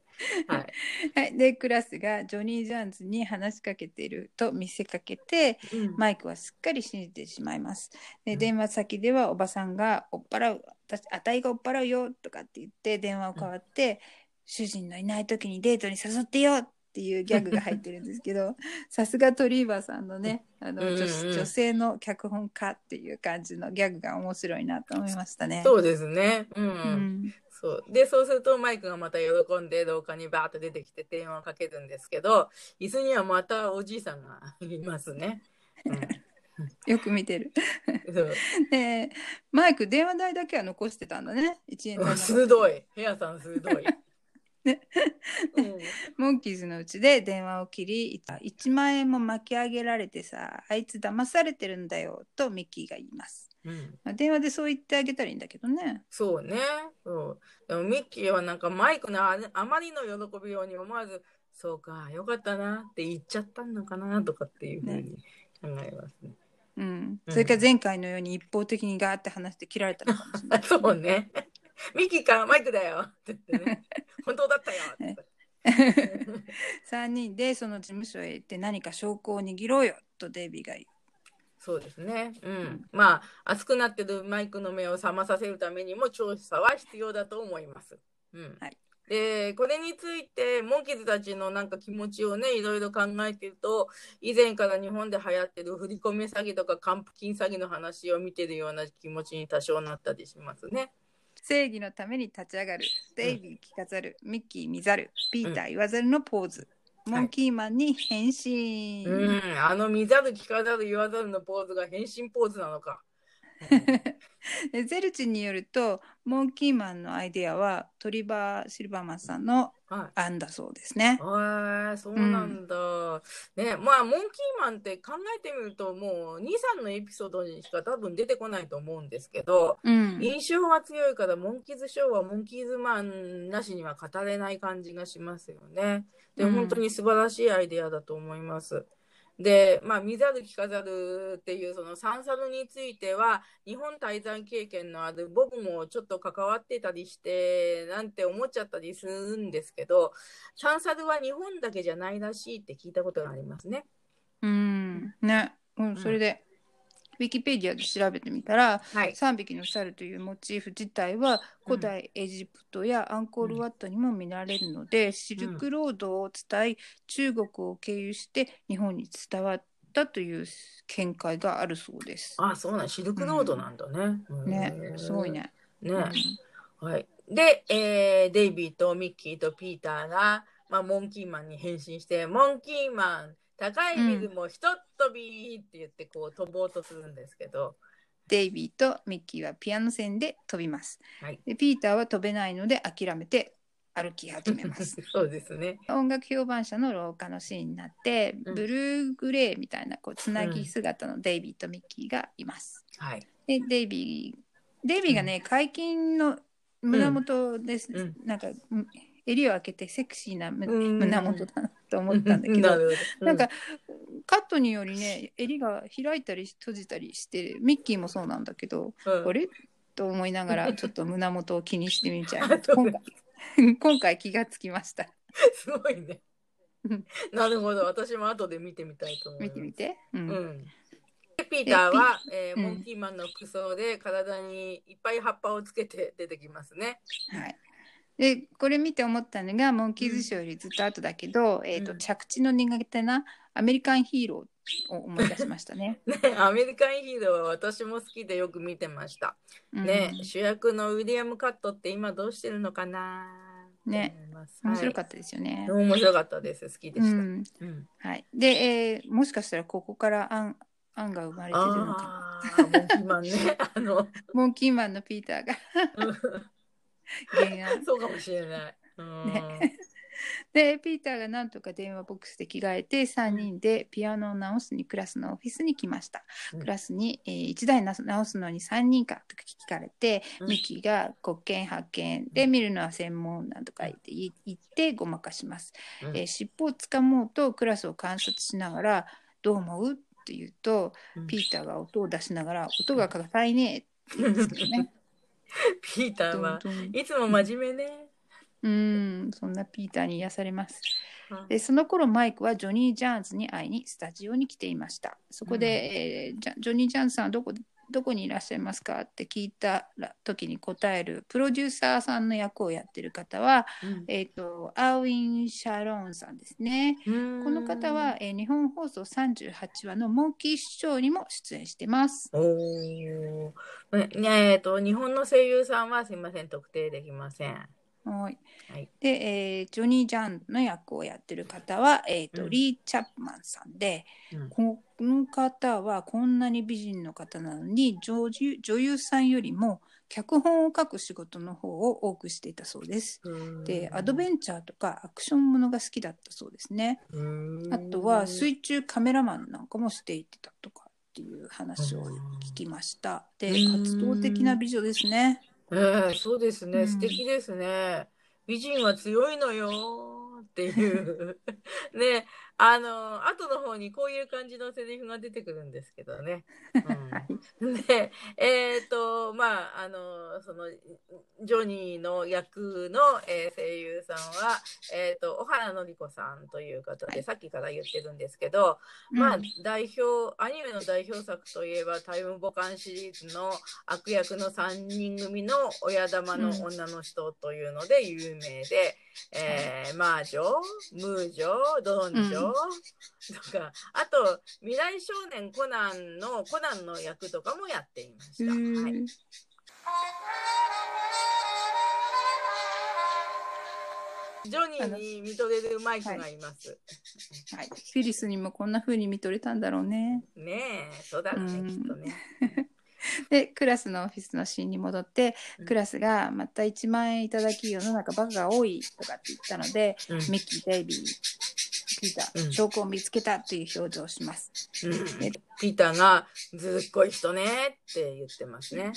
はい。[laughs] はい、でクラスがジョニー・ジャーンズに話しかけていると見せかけてうんマイクはすっかり信じてしまいます。でうん電話先ではおばさんが「追っ払う私あたいが追っ払うよ」とかって言って電話を代わって、主人のいない時にデートに誘ってよっていうギャグが入ってるんですけど [laughs] さすがトリーバーさんのねあの、うんうん女女性の脚本家っていう感じのギャグが面白いなと思いましたね。そうですね。うん。うんそう。で、そうするとマイクがまた喜んで廊下にバーッと出てきて電話をかけるんですけど、椅子にはまたおじいさんがいますね。[laughs] よく見てる。[laughs] でマイク電話代だけは残してたんだね1円鋭い。ヘアさん鋭い。[laughs] ねうんモンキーズのうちで電話を切り1万円も巻き上げられてさあいつ騙されてるんだよとミッキーが言います、うんまあ、電話でそう言ってあげたらいいんだけどねそうね。そう。でもミッキーはなんかマイクのああまりの喜びように思わず、そうか、よかったなって言っちゃったのかなとかっていうふうに考えますね。うん、うんそれから前回のように一方的にガーって話して切られたのかもしれない [laughs] そうね。ミッキーか、マイクだよって言ってね。[laughs] 本当だったよって。[laughs] 3人でその事務所へ行って何か証拠を握ろうよとデイビーが言うそうですね。うん。まあ、熱くなってるマイクの目を覚まさせるためにも調査は必要だと思います。うん。はいで、これについて、モンキーズたちのなんか気持ちをね、いろいろ考えてると、以前から日本で流行ってる振り込め詐欺とか還付金詐欺の話を見てるような気持ちに多少なったりしますね。正義のために立ち上がるデイビー着飾るミッキー見ざるピーター言わざるのポーズ、モンキーマンに変身、うん。あの見ざる聞かざる言わざるのポーズが変身ポーズなのか。[laughs] でゼルチンによるとモンキーマンのアイデアはトリバー・シルバーマンさんのはい。案だそうですね。へえそうなんだ。ね、まあ、モンキーマンって考えてみると、もう、2、3のエピソードにしか多分出てこないと思うんですけど、うん、印象が強いから、モンキーズショーはモンキーズマンなしには語れない感じがしますよね。で、うん本当に素晴らしいアイデアだと思います。で、まあ、見ざる聞かざるっていうそのサンサルについては、日本滞在経験のある僕もちょっと関わってたりして、なんて思っちゃったりするんですけど、サンサルは日本だけじゃないらしいって聞いたことがありますね。うん、ね、うん、それで、ウィキペディアで調べてみたらはい。3匹の猿というモチーフ自体は古代エジプトやアンコールワットにも見られるので、シルクロードを伝い中国を経由して日本に伝わったという見解があるそうです。あ、そうなん、シルクロードなんだね。ねへ、ーすごい。ね。ね。うんはい。で、えーデイビーとミッキーとピーターが、まあ、モンキーマンに変身して、モンキーマン、高いビルもひとっ飛びって言って、こう飛ぼうとするんですけど、デイビーとミッキーはピアノ線で飛びます。はい。でピーターは飛べないので諦めて歩き始めます。[laughs] そうですね。音楽評判者の廊下のシーンになって、うんブルーグレーみたいなこうつなぎ姿のデイビーとミッキーがいます。はい。でデイビーデイビーがね、解禁の胸元です、うんなんかうん襟を開けてセクシーな胸元だなと思ったんだけど、なるほど。なんかカットによりね襟が開いたり閉じたりしてミッキーもそうなんだけど、うん、あれ？と思いながら [laughs] ちょっと胸元を気にしてみちゃ [laughs] う。今回 [laughs] 今回気がつきました。すごいね。うん。なるほど。私も後で見てみたいと思います。見てみて、うん。うん。でピーターは、えーうん。モンキーマンの服装で体にいっぱい葉っぱをつけて出てきますね。はい、でこれ見て思ったのがモンキーズショーよりずっと後だけど、えーとうん着地の苦手なアメリカンヒーローを思い出しましたね。[laughs] ね、アメリカンヒーローは私も好きでよく見てました。ね、うん主役のウィリアム・カットって今どうしてるのかなね面白かっったですよね。た。面白かったです。好きでした。うんうんはい、で、えーもしかしたらここから案案が生まれてるのかモンキーマンね。あの、[laughs] モンキーマンのピーターが [laughs] 原案。[laughs] そうかもしれない。うん。ね [laughs] でピーターがなんとか電話ボックスで着替えて3人でピアノを直すにクラスのオフィスに来ました、うん。クラスに、え1台な直すのに3人かとか聞かれて、うん。ミキが国権発見で見るのは専門なんとか言って言言ってごまかします、うん。えー尻尾をつかもうとクラスを観察しながらどう思う？って言うとうん。ピーターが音を出しながら音が硬いねって言うんですけどね [laughs] ピーターはどんどんいつも真面目ね。うん。そんなピーターに癒されます。うん。でその頃マイクはジョニー・ジャーンズに会いにスタジオに来ていました。そこで、えージャジョニー・ジャーンズさんはどこどこにいらっしゃいますか？って聞いた時に答えるプロデューサーさんの役をやってる方は、うん、えっ、ー、とアーウィン・シャローンさんですね。この方は、えー、日本放送38話のモンキーショーにも出演してます。おえっ、ー、と日本の声優さんはすみません特定できません。はい。はい、で、えー、ジョニー・ジャンの役をやってる方は、えーと、うん、リー・チャップマンさんで、うん、この方はこんなに美人の方なのに女女優さんよりも脚本を書く仕事の方を多くしていたそうです。でアドベンチャーとかアクションものが好きだったそうですね。あとは水中カメラマンなんかもしていてたとかっていう話を聞きました。で活動的な美女ですね。えー、そうですね、素敵ですね。美人は強いのよっていう。[laughs] ねあの後の方にこういう感じのセリフが出てくるんですけどね。うん、[laughs] でえっ、ー、とまああのそのジョニーの役の、えー、声優さんは、えーと、小原紀子さんという方で、はい、さっきから言ってるんですけど、まあ代表アニメの代表作といえば「タイムボカン」シリーズの悪役の3人組の親玉の女の人というので有名で。えー、魔女、ムージョ、ドンジョ、とか、あと、未来少年コナンのコナンの役とかもやっていました。はい。ジョニーに見とれるマイクがいます。はい、はい、フィリスにもこんな風に見とれたんだろうね。ねえ、そうだろうね、きっとね。[laughs] でクラスのオフィスのシーンに戻って、クラスがまた1万円いただき世の中バカが多いとかって言ったので、うん、ミッキー・デイビーピーター、証拠を見つけたっていう表情をします。うん、ピーターがずっこい人ねって言ってますね。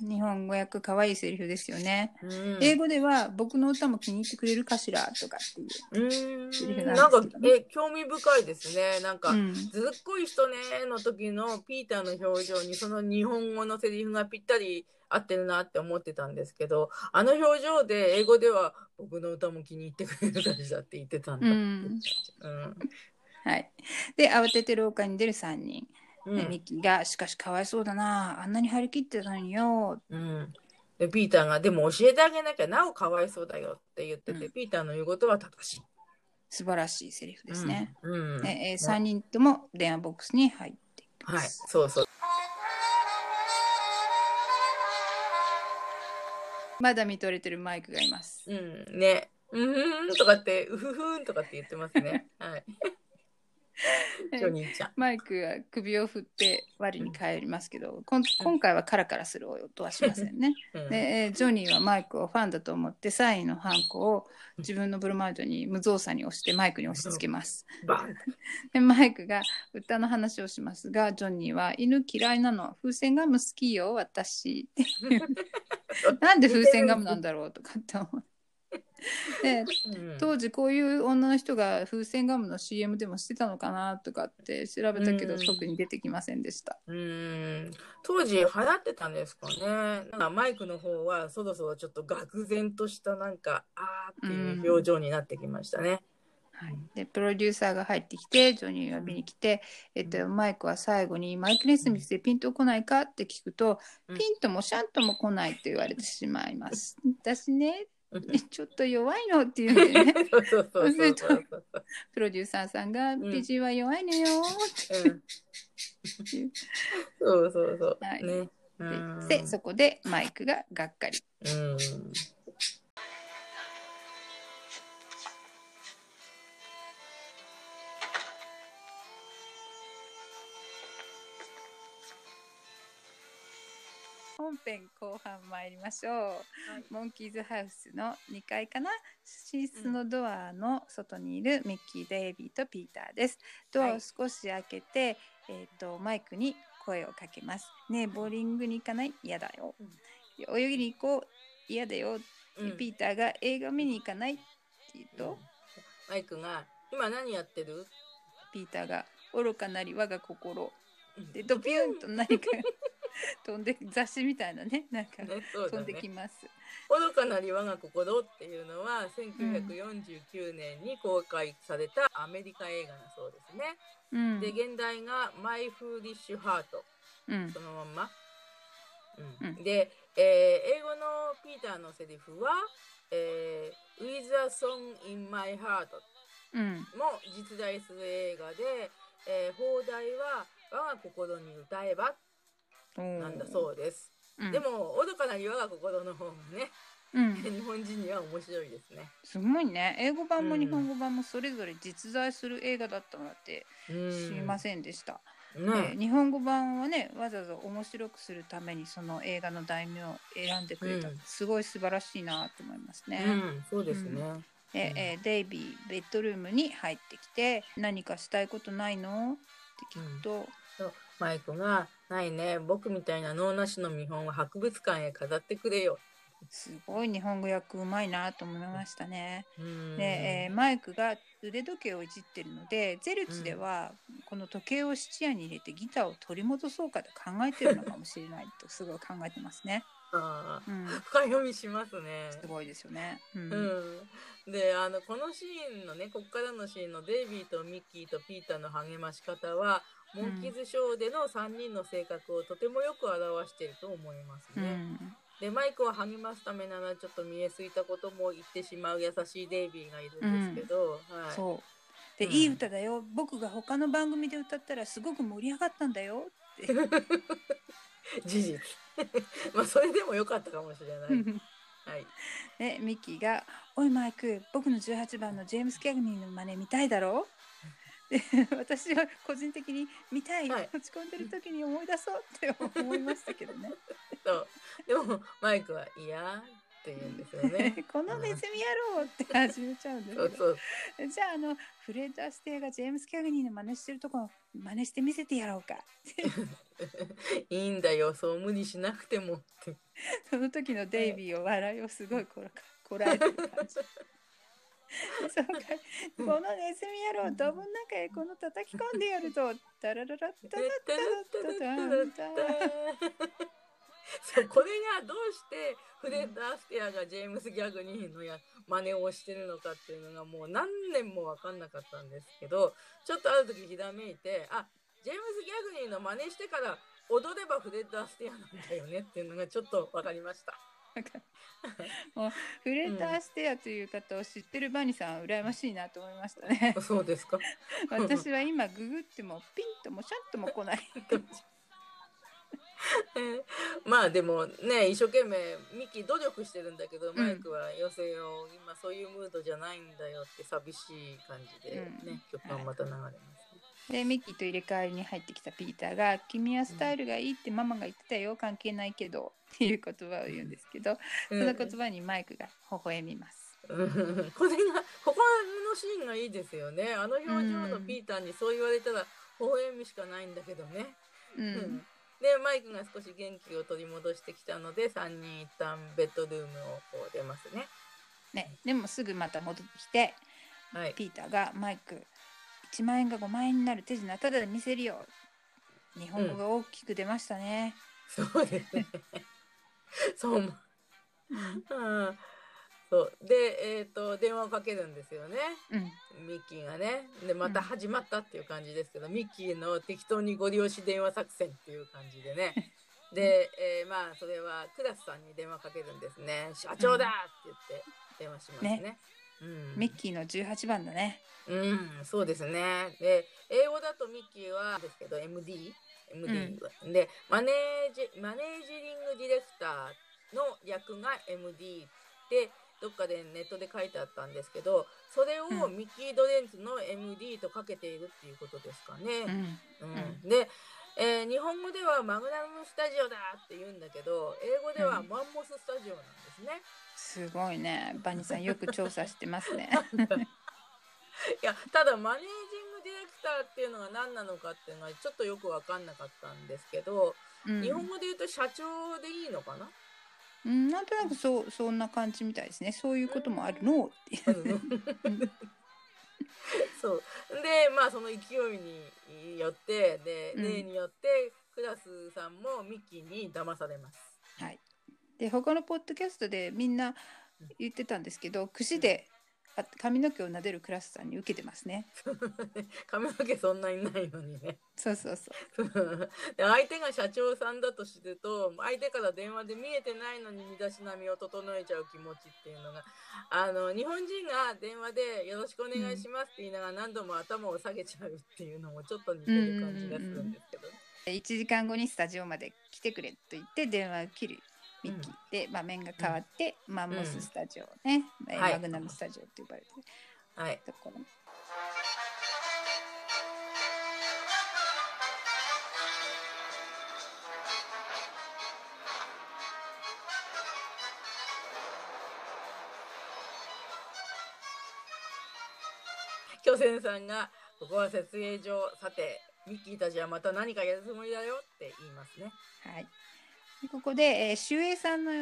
日本語訳かわいいセリフですよね、うん、英語では僕の歌も気に入ってくれるかしらとかっていう。セリフなんなんかえ興味深いですね。なんか、うん、ずっこい人ねの時のピーターの表情にその日本語のセリフがぴったり合ってるなって思ってたんですけどあの表情で英語では僕の歌も気に入ってくれる感じだって言ってたんだって。うん、はい、で慌てて廊下に出る3人。うん、ミキが「しかしかわいそうだなあんなに張り切ってたのによ」うん、でピーターが「でも教えてあげなきゃなおかわいそうだよ」って言ってて、うん、ピーターの言うことは正しい。素晴らしいセリフですね。うんうん、えー、3人とも電話ボックスに入っています。はい、そうそう。まだ見とれてるマイクがいます。うん、ね。うんふんとかって、うふふんとかって言ってますね。[laughs] はい。[laughs] ジョニーちゃん。マイクが首を振って我に返りますけど、こん今回はカラカラする音はしませんね。うん、でジョニーはマイクをファンだと思ってサインのハンコを自分のブロマイドに無造作に押してマイクに押し付けます。[laughs] でマイクが歌の話をしますがジョニーは犬嫌いなの風船ガム好きよ私。[laughs] なんで風船ガムなんだろうとかって思う。[laughs] で、当時こういう女の人が風船ガムの CM でもしてたのかなとかって調べたけど、特に出てきませんでした。うん。当時流行ってたんですかね。なんかマイクの方はそろそろちょっと愕然としたなんかあーっていう表情になってきましたね。はい、でプロデューサーが入ってきてジョニーが見に来て、えっと、マイクは最後に「マイク・ネスミスでピンと来ないか?」って聞くと、ピンともシャンとも来ないと言われてしまいます。[laughs] 私ね [laughs] ちょっと弱いのっていうんでね。プロデューサーさんが、美人は弱いのよって。そうそうそう。はい、ね、で、そこでマイクががっかり。うん本編後半参りましょう、はい、モンキーズハウスの2階かな？寝室のドアの外にいるミッキー・デイビーとピーターです。ドアを少し開けて、はい、えーと、マイクに声をかけます。ねボーリングに行かない？嫌だよ、うん、泳ぎに行こう？嫌だよ、うん、ピーターが映画見に行かない？って言うと、うん、マイクが今何やってる？ピーターが愚かなり我が心。でドビューンと何か [laughs] 飛んで雑誌みたいなね [laughs] なんか、ねね、飛んできます。愚かなり我が心っていうのは1949年に公開されたアメリカ映画だそうですね。うん、で現代がマイ・フーリッシュ・ハート、うん、そのまんま。うん、で、えー、英語のピーターのセリフは「えー、With a Song in My Heart」も実在する映画で、えー、放題は「我が心に歌えば」なんだそうです。でも「愚かなり我が心」の方がねうん、[laughs] 日本人には面白いですね。すごいね。英語版も日本語版もそれぞれ実在する映画だったのって知りませんでした。うん、えー、日本語版はねわざわざ面白くするためにその映画の題名を選んでくれた、うん、すごい素晴らしいなと思いますね。うん、そうですね。ええー、デイビーベッドルームに入ってきて何かしたいことないの？って聞くと、マイクが「ないね僕みたいな脳なしの見本は博物館へ飾ってくれよ」すごい日本語訳うまいなと思いましたね。で、えー、マイクが腕時計をいじってるのでゼルツではこの時計を質屋に入れてギターを取り戻そうかと考えてるのかもしれないとすごい考えてますね。あうん、深読みしますね。すごいですよね。うん、うん、であのこのシーンのねこっからのシーンのデイビーとミッキーとピーターの励まし方はモンキーズショーでの3人の性格をとてもよく表していると思いますね。うん。でマイクを励ますためならちょっと見えすぎたことも言ってしまう優しいデイビーがいるんですけど、うん、はい、そう。で、うん、いい歌だよ。僕が他の番組で歌ったらすごく盛り上がったんだよって。[laughs] 事実。[laughs] まあそれでもよかったかもしれない。[laughs] はい、でミッキーが「おいマイク僕の18番のジェームス・キャグニーの真似見たいだろ?」で [laughs] 私は個人的に見たい、はい、落ち込んでる時に思い出そうって思いましたけどね。[laughs] そうでもマイクは「嫌」って言うんですよね。[laughs] このネズミ野郎って始めちゃうんですそうそうじゃああのフレッド・アステアがジェームス・キャグニーの真似してるとこ真似して見せてやろうか。いいんだよそう無理しなくてもその時のデイビーを笑いをすごいこらこらえてる感じ。[laughs] そうか。このネズミ野郎ドブの中へこの叩き込んでやるとタラララッタラッタラッタラッタ [laughs] そうこれがどうしてフレッド・アステアがジェームス・ギャグニーのや真似をしてるのかっていうのがもう何年も分かんなかったんですけどちょっとある時ひらめいてあジェームス・ギャグニーの真似してから踊ればフレッド・アステアなんだよねっていうのがちょっと分かりました。[laughs] もうフレーターステアという方を知ってるバニさんは羨ましいなと思いましたね。そうですか。[laughs] 私は今ググってもピンともシャッとも来ない。[laughs] まあでもね一生懸命ミキ努力してるんだけど、うん、マイクは寄せよう今そういうムードじゃないんだよって寂しい感じでね、うん、曲がまた流れます、ね、でミッキーと入れ替わりに入ってきたピーターが「君はスタイルがいいってママが言ってたよ。関係ないけど」っていう言葉を言うんですけど、その言葉にマイクが微笑みます。これがここのシーンがいいですよね。あの表情のピーターにそう言われたら微笑みしかないんだけどね。うん、でマイクが少し元気を取り戻してきたので3人一旦ベッドルームをこう出ますね。ねでもすぐまた戻ってきて、はい、ピーターがマイク1万円が5万円になる。手品。ただで見せるよ。日本語が大きく出ましたね、うん、そうですね。[laughs] そう、う。ん、そう。でえっ、ー、と電話をかけるんですよね、うん、ミッキーがね。でまた始まったっていう感じですけど、ミッキーの適当にご利用し電話作戦っていう感じでね。[laughs] で、えー、まあそれはクラスさんに電話かけるんですね。社長だって言って電話しますね。ねうん、ミッキーの18番だね。うん、そうですね。で、英語だとミッキーはですけど、MD、MD、うん、でマネージ、マネージリングディレクターの役が MD ってどっかでネットで書いてあったんですけど、それをミッキー・ドレンツの MD とかけているっていうことですかね。うん、うん、で、えー、日本語ではマグナムスタジオだって言うんだけど、英語ではマンモススタジオなんですね。すごいね。バニさんよく調査してますね。[laughs] いやただマネージングディレクターっていうのが何なのかっていうのはちょっとよく分かんなかったんですけど、うん、日本語で言うと社長でいいのかな？うん、なんとなくそうそんな感じみたいですね。そういうこともあるの？って。そうでまあその勢いによってで、例によってクラスさんもミッキーに騙されます。はい、で他のポッドキャストでみんな言ってたんですけど串で髪の毛を撫でるクラスさんに受けてますね。[laughs] 髪の毛そんなにないのにね。そうそうそう。[laughs] で相手が社長さんだとすると相手から電話で見えてないのに身だしなみを整えちゃう気持ちっていうのがあの日本人が電話で「よろしくお願いします」って言いながら何度も頭を下げちゃうっていうのもちょっと似てる感じがするんですけど、1時間後にスタジオまで来てくれと言って電話を切るミッキーで場面が変わって、マンモススタジオね、えーはい。マグナムスタジオって呼ばれてる。はい。ところ巨泉さんが「ここは設営場さてミッキーたちはまた何かやるつもりだよ」って言いますね。はい。でここで、えー、守衛さんの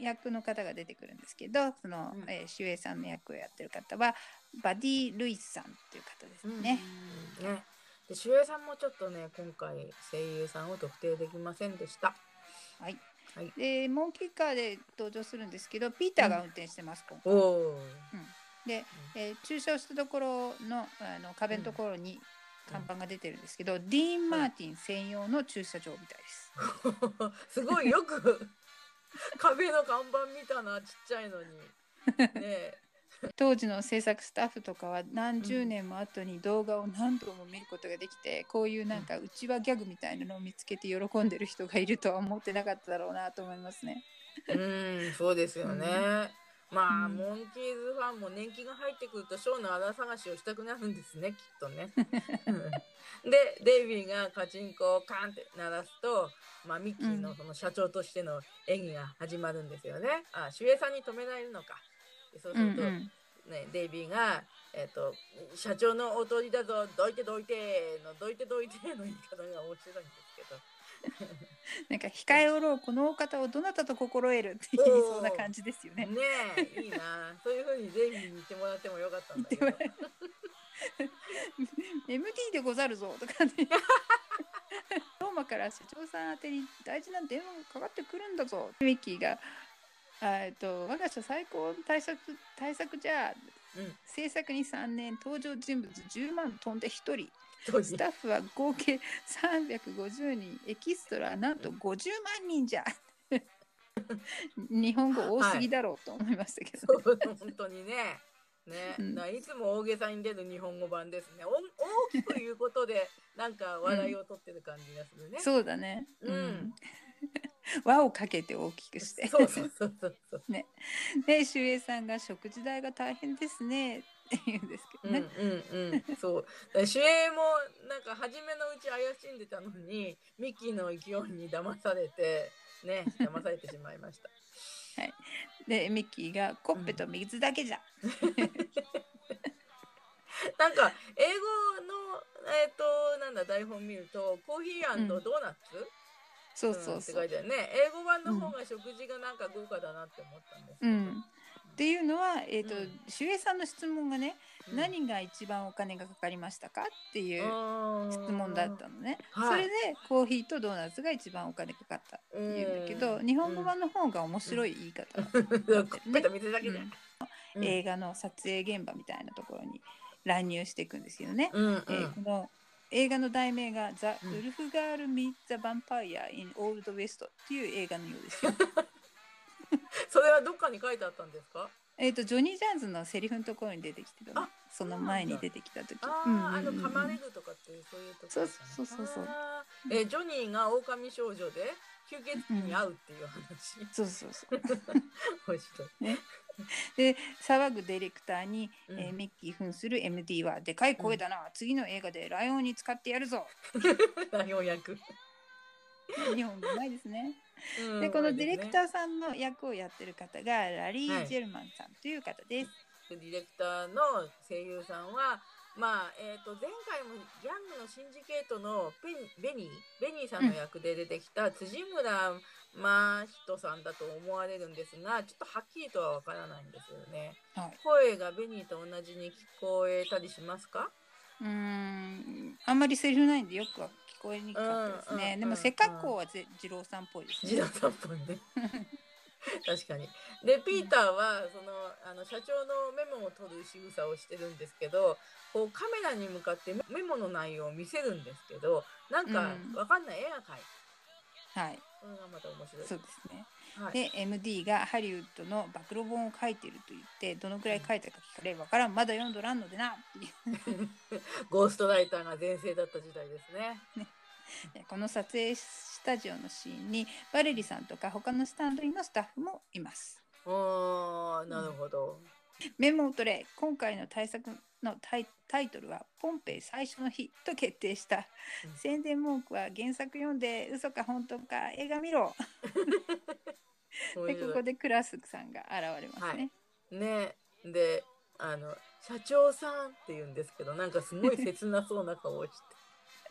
役の方が出てくるんですけどその、うん。えー守衛さんの役をやってる方はバディ・ルイスさんっていう方ですね。うんね。で守衛さんもちょっとね今回声優さんを特定できませんでした。はい。はい。でモンキーカーで登場するんですけどピーターが運転してます、今回。おお。で、えー駐車をしたところのあの壁のところに看板が出てるんですけど、ディーン・マーティン専用の駐車場みたいです。[laughs] すごいよく壁の看板見たなちっちゃいのに。ねえ [laughs] 当時の制作スタッフとかは何十年も後に動画を何度も見ることができて、こういうなんかうちわギャグみたいなのを見つけて喜んでる人がいるとは思ってなかっただろうなと思いますね。うんそうですよね。うんまあ、うんモンキーズファンも年季が入ってくるとショーの穴探しをしたくなるんですね [laughs] きっとね。うんでデイビーがカチンコをカンって鳴らすと、まあ、ミッキーのその社長としての演技が始まるんですよね。あ守衛さんに止められるのか。でそうすると、うんうんね、デイビーが、えっと社長のお通りだぞどいてどいてのどいてどいての言い方が面白いんですけど。[laughs] なんか控えおろうこのお方をどなたと心得るって言いそうな感じですよね。ねえいいな。そういうふうにデイビーに言ってもらってもよかったんだけど。MD [laughs] でござるぞとかね。ローマから社長さん宛てに大事な電話がかかってくるんだぞ。ミッキーがあえっと我が社最高の対策対策じゃうん。制作に3年登場人物10万飛んで1人スタッフは合計350人エキストラなんと50万人じゃ。[laughs] 日本語多すぎだろうと思いましたけど、そう本当にね。ね、うん。いつも大げさに出る日本語版ですね。お大きく言うことでなんか笑いを取ってる感じがするね、そうだね。うん。[laughs] 輪をかけて大きくして。そうそうそうそうそう。で、[laughs] 守衛さんが食事代が大変ですねって言うんですけうんどね。うんうんそうだから主演もなんか初めのうち怪しんでたのにミッキーの勢いに騙されてね騙されてしまいましたで、ミッキーがコッペと水だけじゃ。[laughs] なんか英語のえっ、となんだ台本見るとコーヒードーナツ、そうそうってそう。書いてあるね英語版の方が食事がなんか豪華だなって思ったんですけど、うん。っていうのは、えっ、と、うん。守衛さんの質問がね、うん。何が一番お金がかかりましたかっていう質質問だったのね。はい。それでコーヒーとドーナツが一番お金かかったっていうんだけど、日本語版の方が面白い言い方だったコッペと水だけで、うん。うん。映画の撮影現場みたいなところに乱入していくんですけどね。うんうん。えーこの映画の題名が「ザ・うんウルフガール・ミー・ザ・ヴァンパイア・イン・オールド・ウェスト」っていう映画のようですよ。[laughs] [laughs] それはどっかに書いてあったんですか？えっとジョニー・ジャーンズのセリフのところに出てきてたの。あその前に出てきた時。あうんうんあ、あうん。の噛まれるとかっていうそういうとこねそうそうそうあーえージョニーが狼少女で吸血鬼に会うっていう話、そうそうそう。[laughs] 面白い。で騒ぐディレクターに、うん。えーミッキー扮する MD は「でかい声だな、次の映画でライオンに使ってやるぞ。[laughs] ライオン役、」[laughs] 日本語うまいですね。うん。でこのディレクターーさんの役をやってる方がラリー・はい。ジェルマンさんという方です。ディレクターの声優さんはまあえー、と前回もギャングのシンジケートのベニベニーベニーさんの役で出てきた辻村真人さんだと思われるんですがちょっとはっきりとはわからないんですよね。はい、声がベニーと同じに聞こえたりしますか？うーん。あんまりセリフないんでよくこえにくかったですね。うんうんでも背格好はぜ二郎さんっぽいですね。ジダさんっぽいね [laughs] 確かに。で、ピーターは、その、あの、社長のメモを取る仕草をしてるんですけど、こう、カメラに向かってメモの内容を見せるんですけど、なんか、わかんない絵が描いて、はい。それがまた面白い。そうですね。はい、で MD がハリウッドの暴露本を書いてると言ってどのくらい書いたか聞かれわからん。まだ読んどらんのでな。っていうゴーストライターが全盛だった時代ですね。ね。この撮影スタジオのシーンにバレリさんとか他のスタンドインのスタッフもいます。あなるほど、うん、メモを取れ。今回の対策のタイトルは「ポンペイ最初の日」と決定した、うん、宣伝文句は原作読んで嘘か本当か映画見ろでここでクラスさんが現れますね。はい、ねであの「社長さん」って言うんですけどなんかすごい切なそうな顔をして。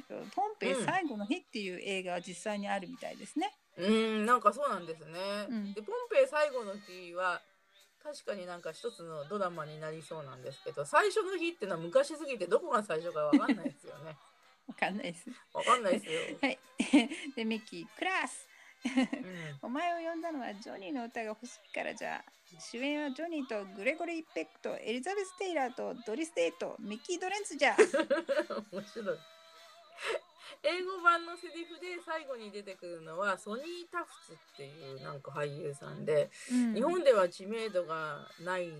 [laughs] ポンペイ最後の日っていう映画は実際にあるみたいですね。うん、なんかそうなんですね。うん、で、ポンペイ最後の日は、確かになんか一つのドラマになりそうなんですけど、最初の日っていうのは昔すぎてどこが最初かわかんないですよね。[laughs] わかんないです。わかんないですよ。はい。[laughs] で、ミッキー、クラスお前を呼んだのはジョニーの歌が欲しいからじゃ主演はジョニーとグレゴリー・ペックとエリザベス・テイラーとドリス・デイとミッキー・ドレンツじゃ [laughs] 面白い英語版のセリフで最後に出てくるのはソニー・タフツっていうなんか俳優さんで、うん、日本では知名度がないん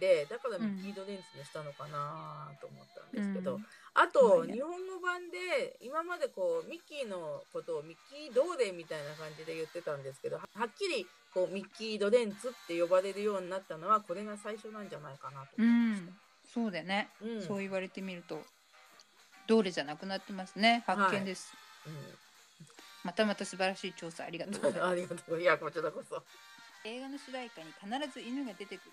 でだからミッキー・ドレンツにしたのかなと思ったんですけど、うん、あと、日本語版で今までこうミッキーのことをミッキー・ドーデンみたいな感じで言ってたんですけどはっきりこうミッキー・ドレンツって呼ばれるようになったのはこれが最初なんじゃないかなと思いました。うん、そうだね、そう言われてみるとどれじゃなくなってますね。発見です、はい。うん、またまた素晴らしい調査ありがとうございます。[laughs] ありがとう。いやこちらこそ。映画の主題歌に必ず犬が出てくる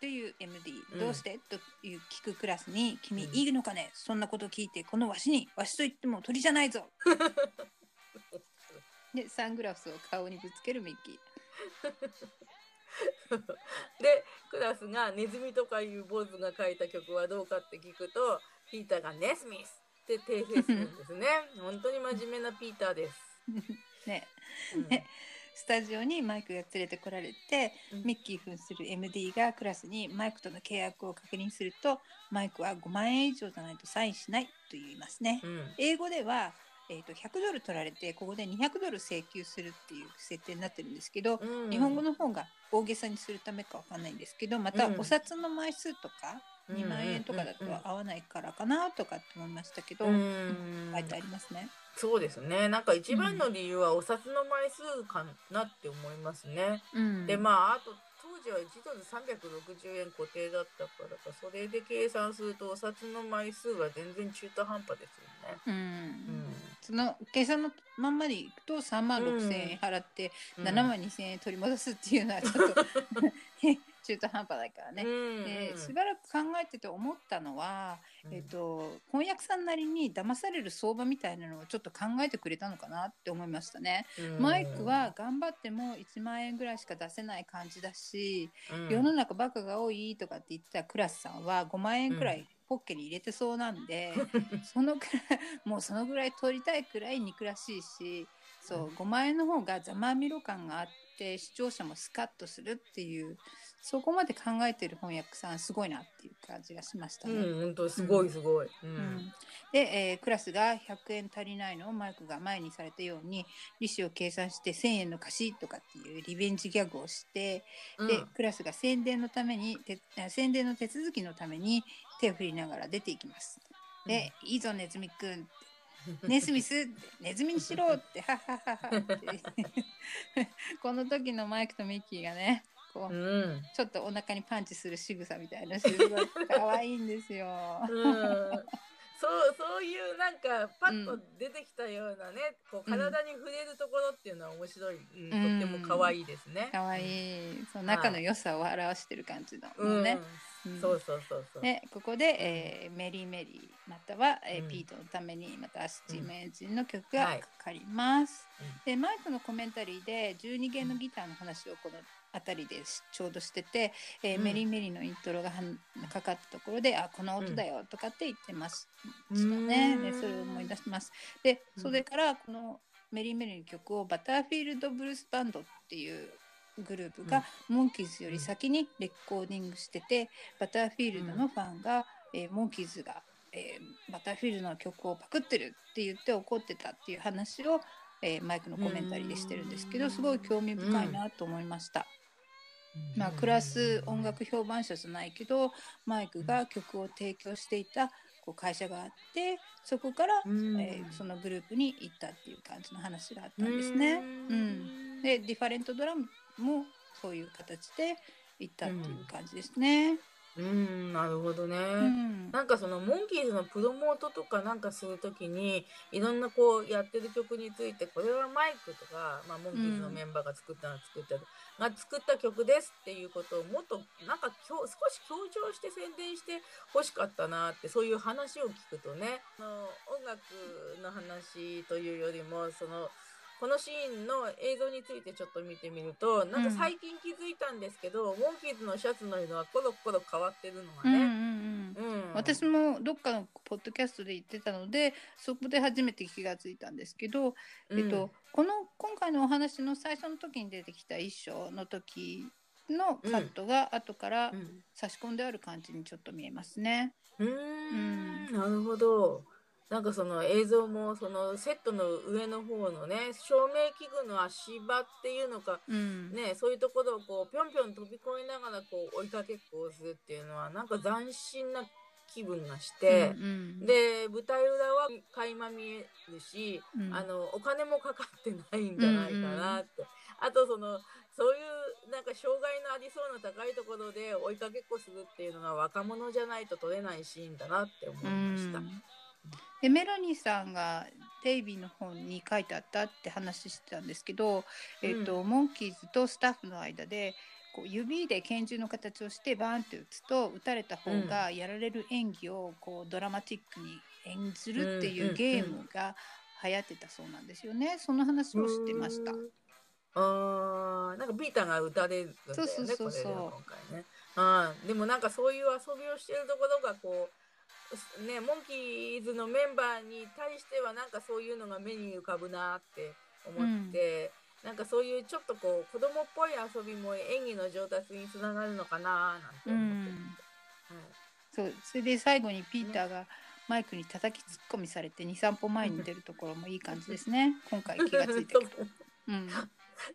という MD、うん、どうして？という聞くクラスに「君いいのかね？そんなこと聞いてこのわしにわしと言っても鳥じゃないぞ」[laughs] でサングラスを顔にぶつけるミッキー。[laughs] でクラスがネズミとかいう坊主が書いた曲はどうかって聞くとピーターがネスミスって訂正するんですね。[laughs] 本当に真面目なピーターです。[laughs] ね、うん、スタジオにマイクが連れてこられて、うん、ミッキー扮する MD がクラスにマイクとの契約を確認するとマイクは5万円以上じゃないとサインしないと言いますね。うん、英語ではえーと、100ドル取られてここで200ドル請求するっていう設定になってるんですけど、うん、日本語の方が大げさにするためかわかんないんですけどまたお札の枚数とか、2万円とかだと合わないからかなとかって思いましたけど、書いてありますね。そうですね。なんか一番の理由はお札の枚数かなって思いますね。うん、で、まあ、あと当時は1ドル360円固定だったからか、それで計算するとお札の枚数は全然中途半端ですよね。うん。うん、その計算のまんまでいくと3万6千円払って7万2千円取り戻すっていうのはちょっと [laughs] [laughs] 中途半端だからね。でしばらく考えてて思ったのは、えーと、翻訳さんなりに騙される相場みたいなのをちょっと考えてくれたのかなって思いましたね。マイクは頑張っても1万円ぐらいしか出せない感じだし、世の中バカが多いとかって言ってたクラスさんは5万円くらい、ポッケに入れてそうなんでそのくらいもうそのぐらい取りたいくらい憎らしいしそう5万円の方がざまみろ感があって視聴者もスカッとするっていうそこまで考えてる翻訳さんすごいなっていう感じがしましたね。うん、本当すごいすごい。うん、うん、で、えー、クラスが100円足りないのをマイクが前にされたように利子を計算して1000円の貸しとかっていうリベンジギャグをして、うん、でクラスが宣伝のために宣伝の手続きのために手を振りながら出ていきます。で、うん、いいぞネズミくんネズミス [laughs] ネズミにしろって。[laughs] この時のマイクとミッキーがねこう、うん、ちょっとお腹にパンチする仕草みたいな仕草可愛いんですよ。うん。そうそういうなんかパッと出てきたようなね、うん、こう体に触れるところっていうのは面白い、うん、とっても可愛いですね。可愛い。そう仲の良さを表してる感じのね。そうそうそうそう。でここで、えー、メリーメリーまたは、えー、ピートのためにまたスチームエンジンの曲がかかります。はい、でマイクのコメンタリーで12弦のギターの話をこのあたりでちょうどしてて、えー、うん、メリーメリーのイントロがかかったところで、あこの音だよとかって言ってましたね。でそれを思い出します。でそれからこのメリーメリーの曲をバターフィールドブルースバンドっていうグループがモンキーズより先にレコーディングしてて、バターフィールドのファンが、えーモンキーズが、えーバターフィールドの曲をパクってるって言って怒ってたっていう話を、えーマイクのコメンタリーでしてるんですけどすごい興味深いなと思いました。まあ、クラス音楽評判者じゃないけどマイクが曲を提供していたこう会社があってそこから、うん。えーそのグループに行ったっていう感じの話があったんですね。うん、でディファレントドラムもそういう形で行ったっていう感じですね。うん、なるほどね。うん。なんかそのモンキーズのプロモートとかなんかするときにいろんなこうやってる曲についてこれはマイクとか、まあ、モンキーズのメンバーが作ったの作った、が作った曲ですっていうことをもっとなんかきょ少し強調して宣伝して欲しかったなってそういう話を聞くとね。あの音楽の話というよりもそのこのシーンの映像についてちょっと見てみるとなんか最近気づいたんですけど、モンキーズのシャツの色はコロコロ変わってるのがうんうんね。うん。うん。私もどっかのポッドキャストで言ってたのでそこで初めて気がついたんですけど、えっと、この今回のお話の最初の時に出てきた衣装の時のカットが後からうん。差し込んである感じにちょっと見えますね。うーん。なるほど。なんかその映像もそのセットの上の方のね照明器具の足場っていうのかうん、ねそういうところをこうぴょんぴょん飛び越えながらこう追いかけっこをするっていうのはなんか斬新な気分がしてう、んで舞台裏は垣間見えるし、うん。あのお金もかかってないんじゃないかなって、あとそのそういうなんか障害のありそうな高いところで追いかけっこするっていうのが若者じゃないと撮れないシーンだなって思いました。うんでメラニーさんがデイビーの本に書いてあったって話してたんですけど、えっとモンキーズとスタッフの間でこう指で拳銃の形をしてバーンって撃つと撃たれた方がやられる演技をこうドラマティックに演じるっていうゲームが流行ってたそうなんですよね。その話をしてました。うんあーなんかビーターが打たれるんだよねそうそうそうそうね。でもなんかそういう遊びをしてるところがこうねモンキーズのメンバーに対してはなんかそういうのが目に浮かぶなって思って、なんかそういうちょっとこう子供っぽい遊びも演技の上達につながるのかななんてう思ってん、そうそれで最後にピーターがマイクに叩きツッコミされて23歩前に出るところもいい感じですね。今回気がついたけど。[laughs] うん。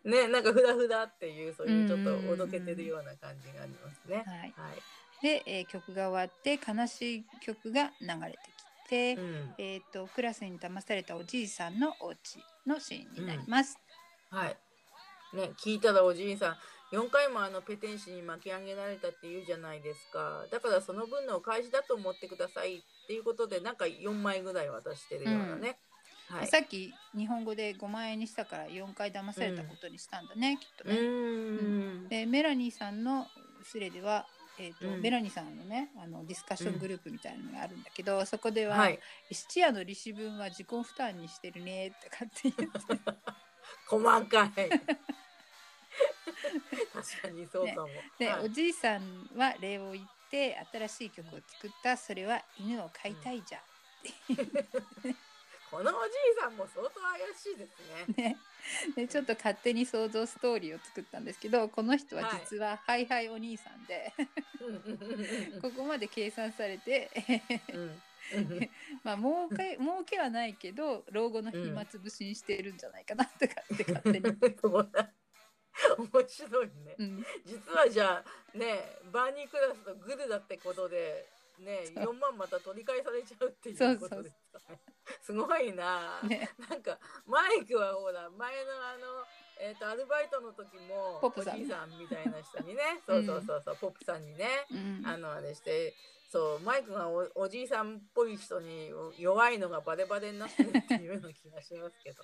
ねなんかフラフラっていうそういうちょっとおどけてるような感じがありますね。はい、はいで、えー曲が終わって悲しい曲が流れてきて、うんえー、とクラスに騙されたおじいさんのお家のシーンになります。はい。ね、聞いたらおじいさん、4回もあのペテン師に巻き上げられたって言うじゃないですか。だからその分のお返しだと思ってくださいっていうことで、なんか4枚ぐらい渡してるようなね。はい。さっき日本語で5万円にしたから4回騙されたことにしたんだね、きっとうね。ーん。でメラニーさんのスレでは、えーとうんメラニーさんのねあのディスカッショングループみたいなのがあるんだけど、そこでは、はい。質屋の利子分は自己負担にしてるねとかって言って [laughs] 細かい。[laughs] 確かにそうかも。で、[laughs] はいおじいさんは礼を言って新しい曲を作ったそれは犬を飼いたいじゃこのおじいさんも相当怪しいですね。[laughs] ね、でちょっと勝手に想像ストーリーを作ったんですけどこの人は実はハイハイお兄さんで、ここまで計算されてうん。うん。[laughs] まあ儲け儲けはないけど老後の暇つぶしにしてるんじゃないかなとかって勝手に。[laughs] 面白いね。うん、実はじゃあねバーニークラスとグルだってことでねそう4万また取り返されちゃうっていうことですかね。すごいな、ね。なんかマイクはほら前のあの、えー、とアルバイトの時もポップさん。みたいな人にね。そうそうそうそう、ポップさんにね。うん。あのあれしてそうマイクがおおじいさんっぽい人に弱いのがバレバレになってるっていうような気がしますけど。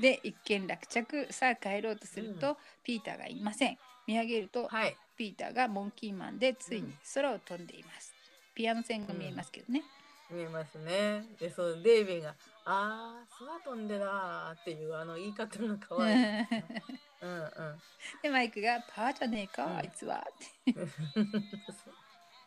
で一見落着。さあ帰ろうとすると、うん。ピーターがいません見上げると、はい。ピーターがモンキーマンでついに空を飛んでいます、ピアノ線が見えますけどね、見えますね。で、そのデイビーが、あー、空飛んでだーっていうあの言い方が可愛い。[laughs] うんうん。でマイクが「パーじゃねえか、うんあいつは」って [laughs]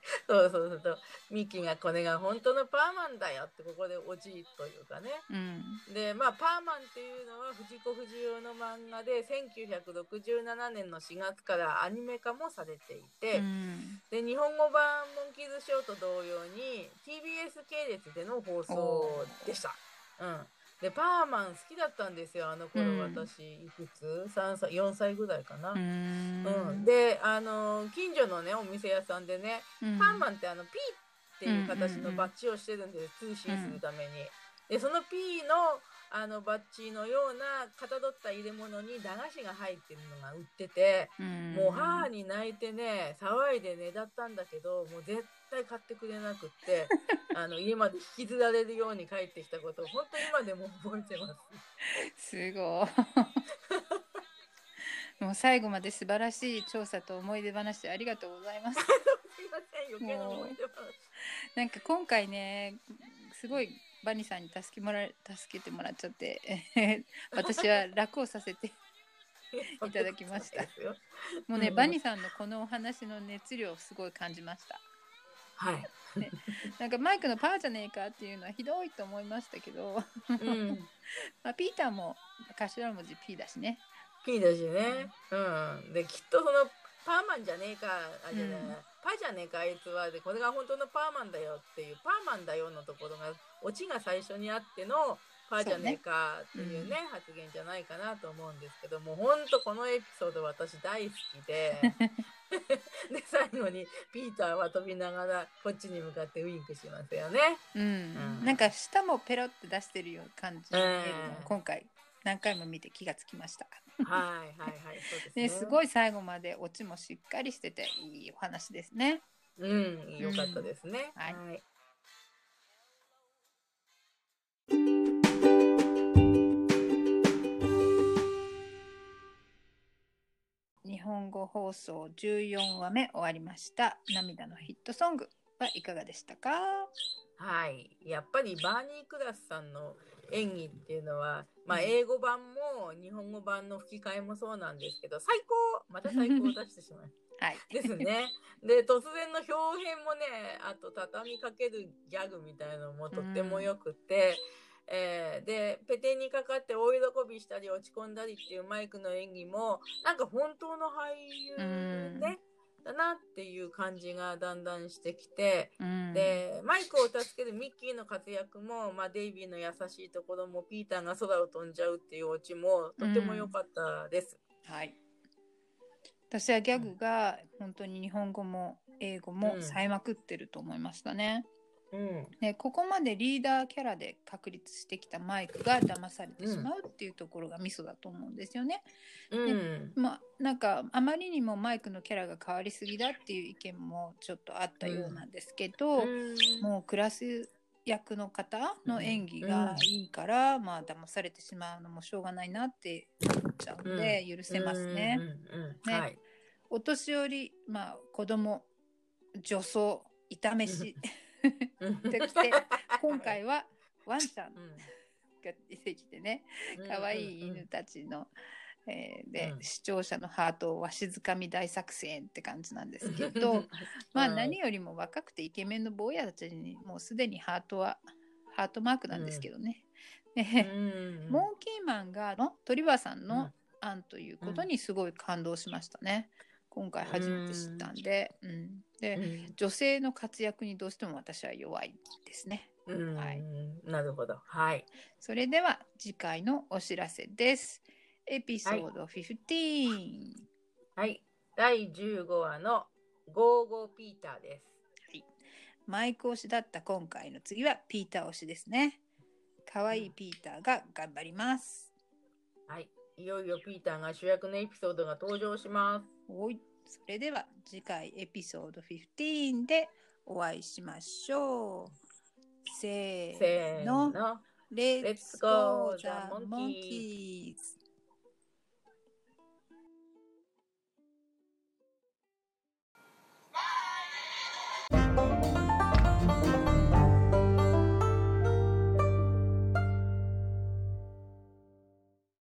[laughs] そうそうそうミキがこれが本当のパーマンだよってここでおじいというかね、うん、でまあパーマンっていうのは藤子不二雄の漫画で1967年の4月からアニメ化もされていて、うん。で日本語版モンキーズショーと同様に TBS 系列での放送でした。うん、でパーマン好きだったんですよあの頃、うん。私いくつ？3歳4歳ぐらいかな。ううん。ん。であの近所のねお店屋さんでね、うん。パーマンってあの P っていう形のバッジをしてるんです、通信するために。でその P のあのバッジのようなかたどった入れ物に駄菓子が入ってるのが売ってて。うん。もう母に泣いてね騒いでねだったんだけどもう絶対買ってくれなくって [laughs] あの家まで引きずられるように帰ってきたことを本当に今でも覚えてます。すごい。[laughs] もう最後まで素晴らしい調査と思い出話ありがとうございます。すいません余計な思い出話。なんか今回ねすごいバニさんに助けもら助けてもらっちゃって [laughs] 私は楽をさせていただきましたもうね、うんバニさんのこのお話の熱量をすごい感じましたはい。なんかマイクのパーじゃねえかっていうのはひどいと思いましたけど、うん。[laughs] まあ、ピーターも頭文字 P だしね P だしね。うん。できっとそのパーマンじゃねえかあじゃない、うんパじゃねえかあいつはでこれが本当のパーマンだよっていうパーマンだよのところがオチが最初にあってのパーじゃねえかっていうねそうね発言じゃないかなと思うんですけども本当このエピソード私大好きで [laughs] [laughs] で最後にピーターは飛びながらこっちに向かってウインクしますよね。うん、うんなんか舌もペロって出してるような感じうん今回何回も見て気がつきました。はいはいはいそうですね。ね、すごい最後までオチもしっかりしてていいお話ですね。うんよかったですね。はいはい本語放送14話目終わりました。涙のヒットソングはいかがでしたか？はい、やっぱりバーニー・クラスさんの演技っていうのは、まあ、うん英語版も日本語版の吹き替えもそうなんですけど最高また最高を出してしまう [laughs] はい。ですね。で突然の表現もねあと畳みかけるギャグみたいのもとってもよくて、えーでペテにかかって大喜びしたり落ち込んだりっていうマイクの演技もなんか本当の俳優ね、だなっていう感じがだんだんしてきて。うん、でマイクを助けるミッキーの活躍も、まあ、デイビーの優しいところもピーターが空を飛んじゃうっていうオチもとても良かったです。はい。私はギャグが本当に日本語も英語もうん冴えまくってると思いましたね。うん、ねここまでリーダーキャラで確立してきたマイクが騙されてしまうっていうところがミソだと思うんですよね。うん、まあなんかあまりにもマイクのキャラが変わりすぎだっていう意見もちょっとあったようなんですけど、うん。もうクラス役の方の演技がいいから、まあ騙されてしまうのもしょうがないなって思っちゃうんで、許せますね。お年寄り、まあ、子供女装炒めし [laughs] できて [laughs] 今回はワンちゃんうんが出てきてねうん。可愛い犬たちの、えーで、うん。視聴者のハートをわしづかみ大作戦って感じなんですけど [laughs] まあ何よりも若くてイケメンの坊やたちにもうすでにハートはハートマークなんですけどね。うね。ん。モンキーマンがの鳥羽さんの案ということにすごい感動しましたね。今回初めて知ったんで。うん、で、うん女性の活躍にどうしても私は弱いですね。うんはいなるほど。はい。それでは次回のお知らせです。エピソード15。はい。第15話のゴーゴーピーターです。マイク推しだった今回の次はピーター推しですね。可愛いピーターが頑張ります。はい。いよいよピーターが主役のエピソードが登場します。おい。それでは次回エピソード15でお会いしましょう。せせーーの。の。Let's Let's go go the the monkeys!